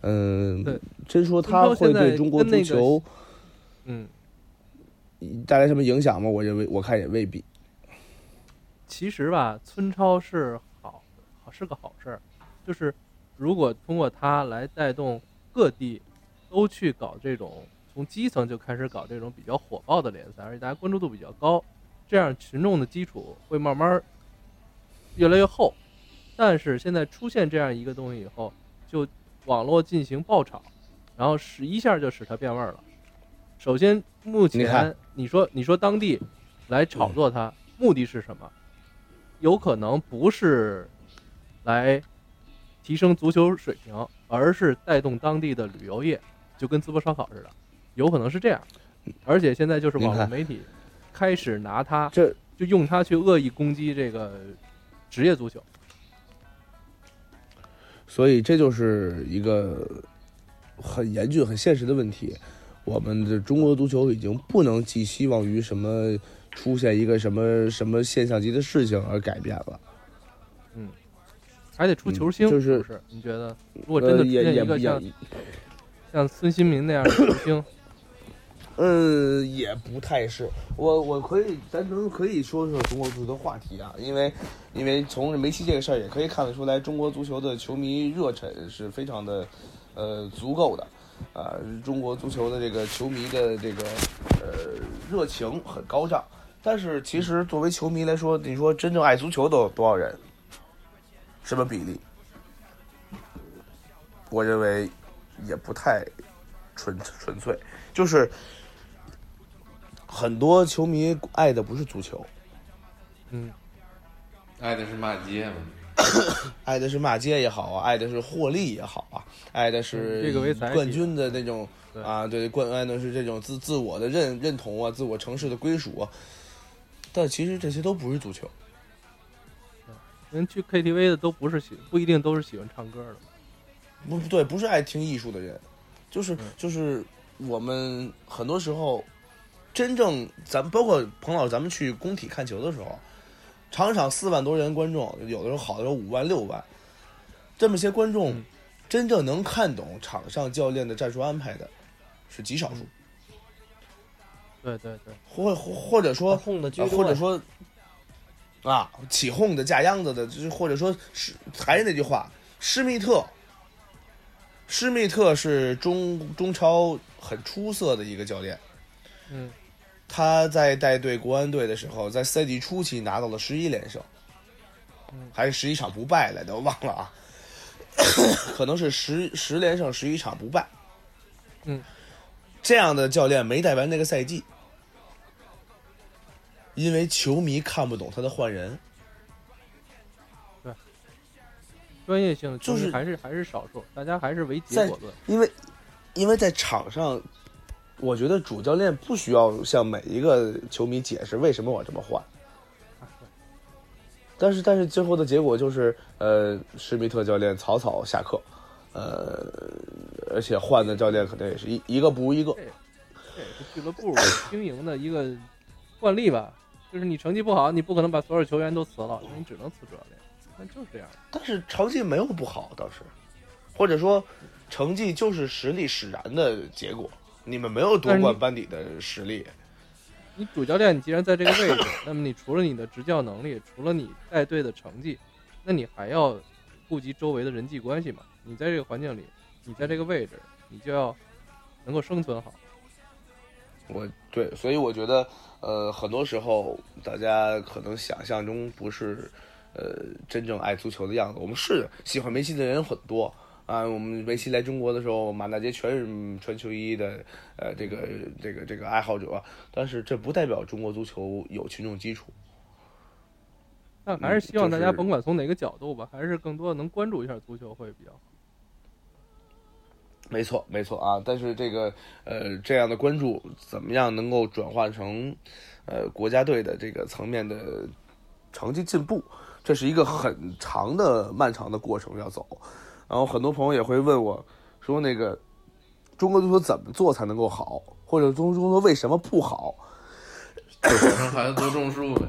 嗯，真说他会对中国足球嗯，带来什么影响吗？我认为我看也未必。其实吧，村超是好，好是个好事儿，就是如果通过它来带动各地都去搞这种从基层就开始搞这种比较火爆的联赛，而且大家关注度比较高，这样群众的基础会慢慢越来越厚。但是现在出现这样一个东西以后，就网络进行爆炒，然后使一下就使它变味儿了。首先，目前你说你说当地来炒作它，目的是什么？有可能不是来提升足球水平，而是带动当地的旅游业，就跟淄博烧烤似的，有可能是这样。而且现在就是网络媒体开始拿它，这就用它去恶意攻击这个职业足球。所以这就是一个很严峻、很现实的问题。我们的中国足球已经不能寄希望于什么出现一个什么什么现象级的事情而改变了。嗯还得出球星，嗯就是不是？你觉得，如果真的呃，出现一个像像孙兴民那样的球星，嗯，也不太是。我我可以，咱能可以说说中国足球的话题啊，因为因为从梅西这个事儿也可以看得出来，中国足球的球迷热忱是非常的呃足够的。啊、中国足球的这个球迷的这个呃热情很高涨，但是其实作为球迷来说，你说真正爱足球的多少人？什么比例？我认为也不太纯纯粹，就是很多球迷爱的不是足球，嗯，爱的是骂街嘛，爱的是骂街也好啊，爱的是获利也好啊，爱的是嗯这个为冠军的那种对。啊，对冠爱的是这种自自我的认认同啊，自我城市的归属啊。但其实这些都不是足球，人去 KTV 的都不是喜，不一定都是喜欢唱歌的。不不对，不是爱听艺术的人，就是嗯。就是我们很多时候真正咱们包括彭老师，咱们去工体看球的时候，场场四万多人观众，有的时候好的时候五万六万，这么些观众嗯。真正能看懂场上教练的战术安排的，是极少数，对对对，或或或者说轰的啊，或者说啊，起哄的、架秧子的，就是或者说是还是那句话，施密特，施密特是中中超很出色的一个教练。嗯，他在带队国安队的时候，在赛季初期拿到了十一连胜，嗯还是十一场不败来的，我忘了啊，可能是十十连胜十一场不败。嗯，这样的教练没带完那个赛季，因为球迷看不懂他的换人。对专业性就是还是还是少数，大家还是唯结果论。因为因为在场上，我觉得主教练不需要向每一个球迷解释为什么我这么换。但是但是最后的结果就是，呃，施密特教练草草下课，呃，而且换的教练可能也是一一个不如一个。这也是俱乐部经营的一个惯例吧，就是你成绩不好，你不可能把所有球员都辞了，你只能辞主教练，那就是这样。但是成绩没有不好，倒是，或者说成绩就是实力使然的结果。你们没有夺冠班底的实力，你主教练，你既然在这个位置，那么你除了你的执教能力，除了你带队的成绩，那你还要顾及周围的人际关系嘛？你在这个环境里，你在这个位置，你就要能够生存好。我对，所以我觉得，呃，很多时候大家可能想象中不是，呃，真正爱足球的样子。我们是喜欢梅西的人很多啊，我们梅西来中国的时候，满大街全是穿球衣的，呃，这个这个这个爱好者。但是这不代表中国足球有群众基础。那还是希望大家甭管从哪个角度吧，还是更多的能关注一下足球会比较好。没错，没错啊！但是这个呃，这样的关注怎么样能够转化成呃国家队的这个层面的成绩进步？这是一个很长的、漫长的过程要走。然后很多朋友也会问我说：“那个中国足球怎么做才能够好？或者中中国足球为什么不好？”就保证孩子多种树呗。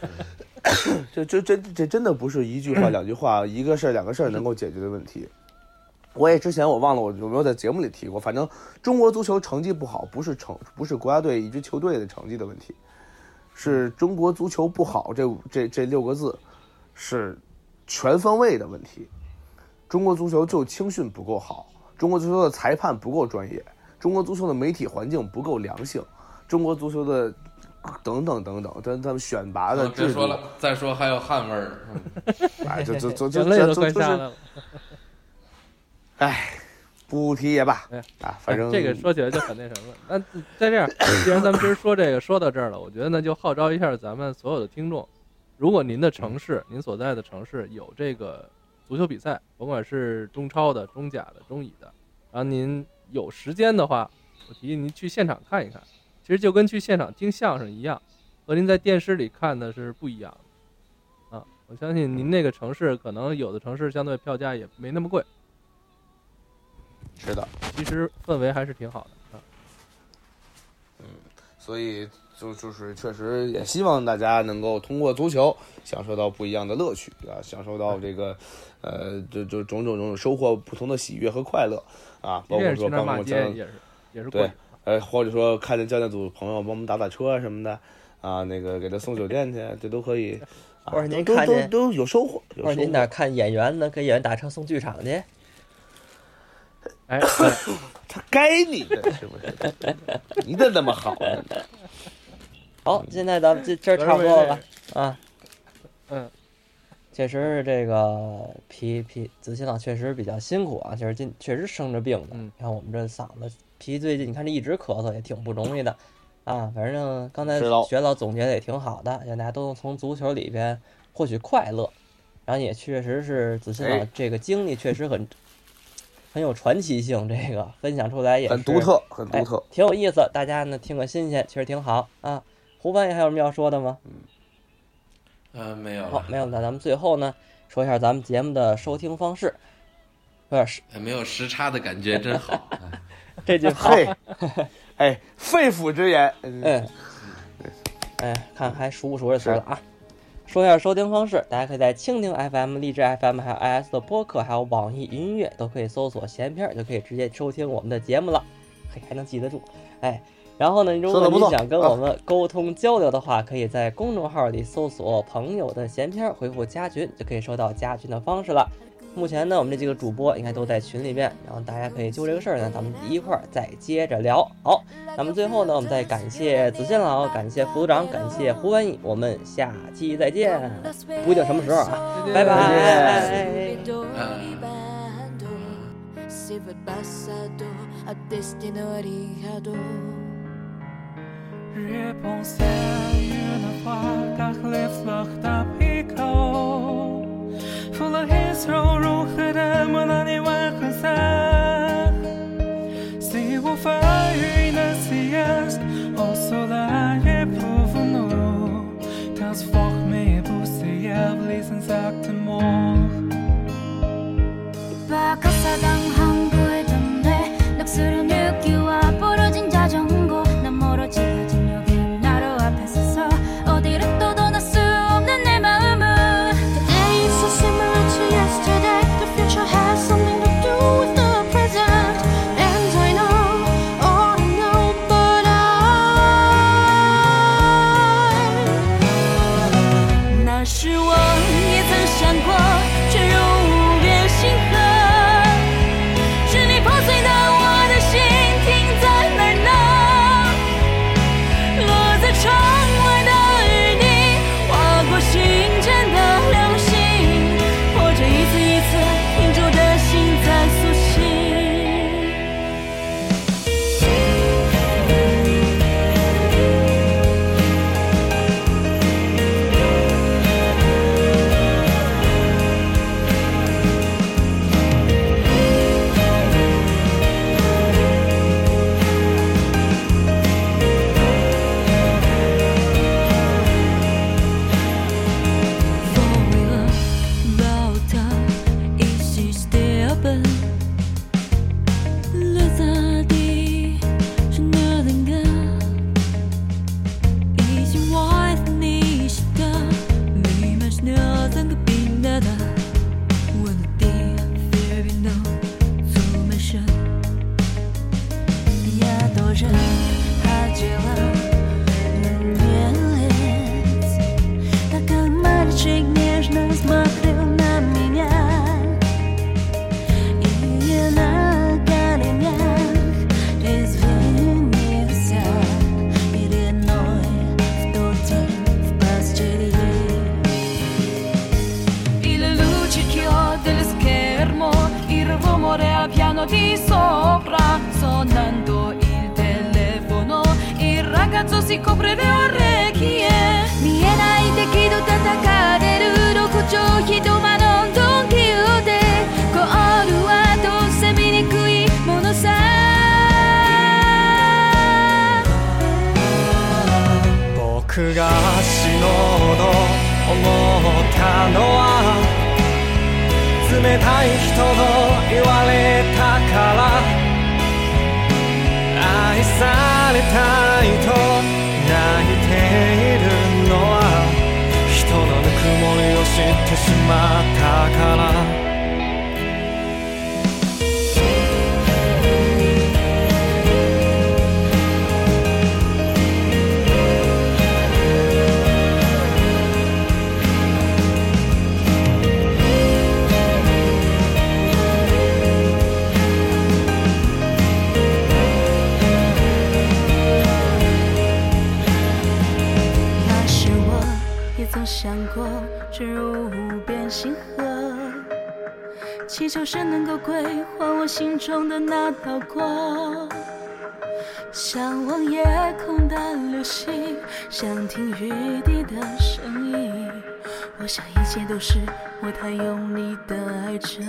这这这这真的不是一句话、两句话、一个事儿、两个事儿能够解决的问题。我也之前我忘了我有没有在节目里提过，反正中国足球成绩不好，不是成不是国家队一支球队的成绩的问题，是中国足球不好这这这六个字是全方位的问题。中国足球就青训不够好，中国足球的裁判不够专业，中国足球的媒体环境不够良性，中国足球的等等等等，咱咱们选拔的制度别说了，再说还有汗味儿。哎，这这这这眼泪都这这就是。哎，不提也罢哎啊，反正这个说起来就很那什么了。那再这样，既然咱们今儿说这个说到这儿了，我觉得呢就号召一下咱们所有的听众，如果您的城市、您所在的城市有这个足球比赛，甭管是中超的、中甲的、中乙的，然后您有时间的话，我提议您去现场看一看。其实就跟去现场听相声一样，和您在电视里看的是不一样的。啊，我相信您那个城市可能有的城市相对票价也没那么贵，是的，其实氛围还是挺好的啊。嗯所以就就是确实也希望大家能够通过足球享受到不一样的乐趣啊，享受到这个呃就就种种种种收获不同的喜悦和快乐啊，包括说帮我教骂街也是也是对。呃或者说看见教练组朋友帮我们打打车啊什么的啊，那个给他送酒店去，这都可以。啊或者您都都看见都有收获，收获或者您哪看演员呢？给演员打车送剧场去。哎，他该你的是不是？你怎么那么好呢？好，现在咱们这这儿差不多了吧？啊，嗯，确实是这个皮皮子欣老确实比较辛苦啊，就是今确实生着病的。嗯你看我们这嗓子皮最近你看这一直咳嗽也挺不容易的啊。反正刚才学老总结的也挺好的，让大家都能从足球里边获取快乐，然后也确实是子欣老哎这个经历确实很很有传奇性，这个分享出来也很独特，很哎独特。挺有意思，大家呢听个新鲜，确实挺好啊。胡翻译还有什么要说的吗？嗯，没有好，，没有那咱们最后呢说一下咱们节目的收听方式，有点时哎没有时差的感觉真好。哎 这句话，嘿，哎，肺腑之言。嗯，哎，看还熟不熟这词儿了啊？说一下收听方式，大家可以在蜻蜓 FM、荔枝 FM、还有 iOS 的播客，还有网易云音乐都可以搜索“闲篇儿”，就可以直接收听我们的节目了。嘿，还能记得住，哎。然后呢，如果你想跟我们沟通交流的话，可以在公众号里搜索“朋友的闲篇儿”，回复“加群”就可以收到加群的方式了。目前呢，我们这几个主播应该都在群里面，然后大家可以就这个事儿呢，咱们一块儿再接着聊。好，那么最后呢，我们再感谢子健老，感谢副组长，感谢胡文艺，我们下期再见，不一定什么时候啊，拜拜。Reponse: A universe. Các lips vaak tapi kao. Full of history, on ruhr. Kadei, molla ni vaak. Kaza, see you will find us. Yes, also lai. Ye provenure. Does folk me abuse? Ye have reason to act the more. If I could find a home, would I tempt thee? Nothing you. 骑士马踏卡拉那道光向往夜空的流星想听雨滴的声音。我想一切都是我太用力地爱着。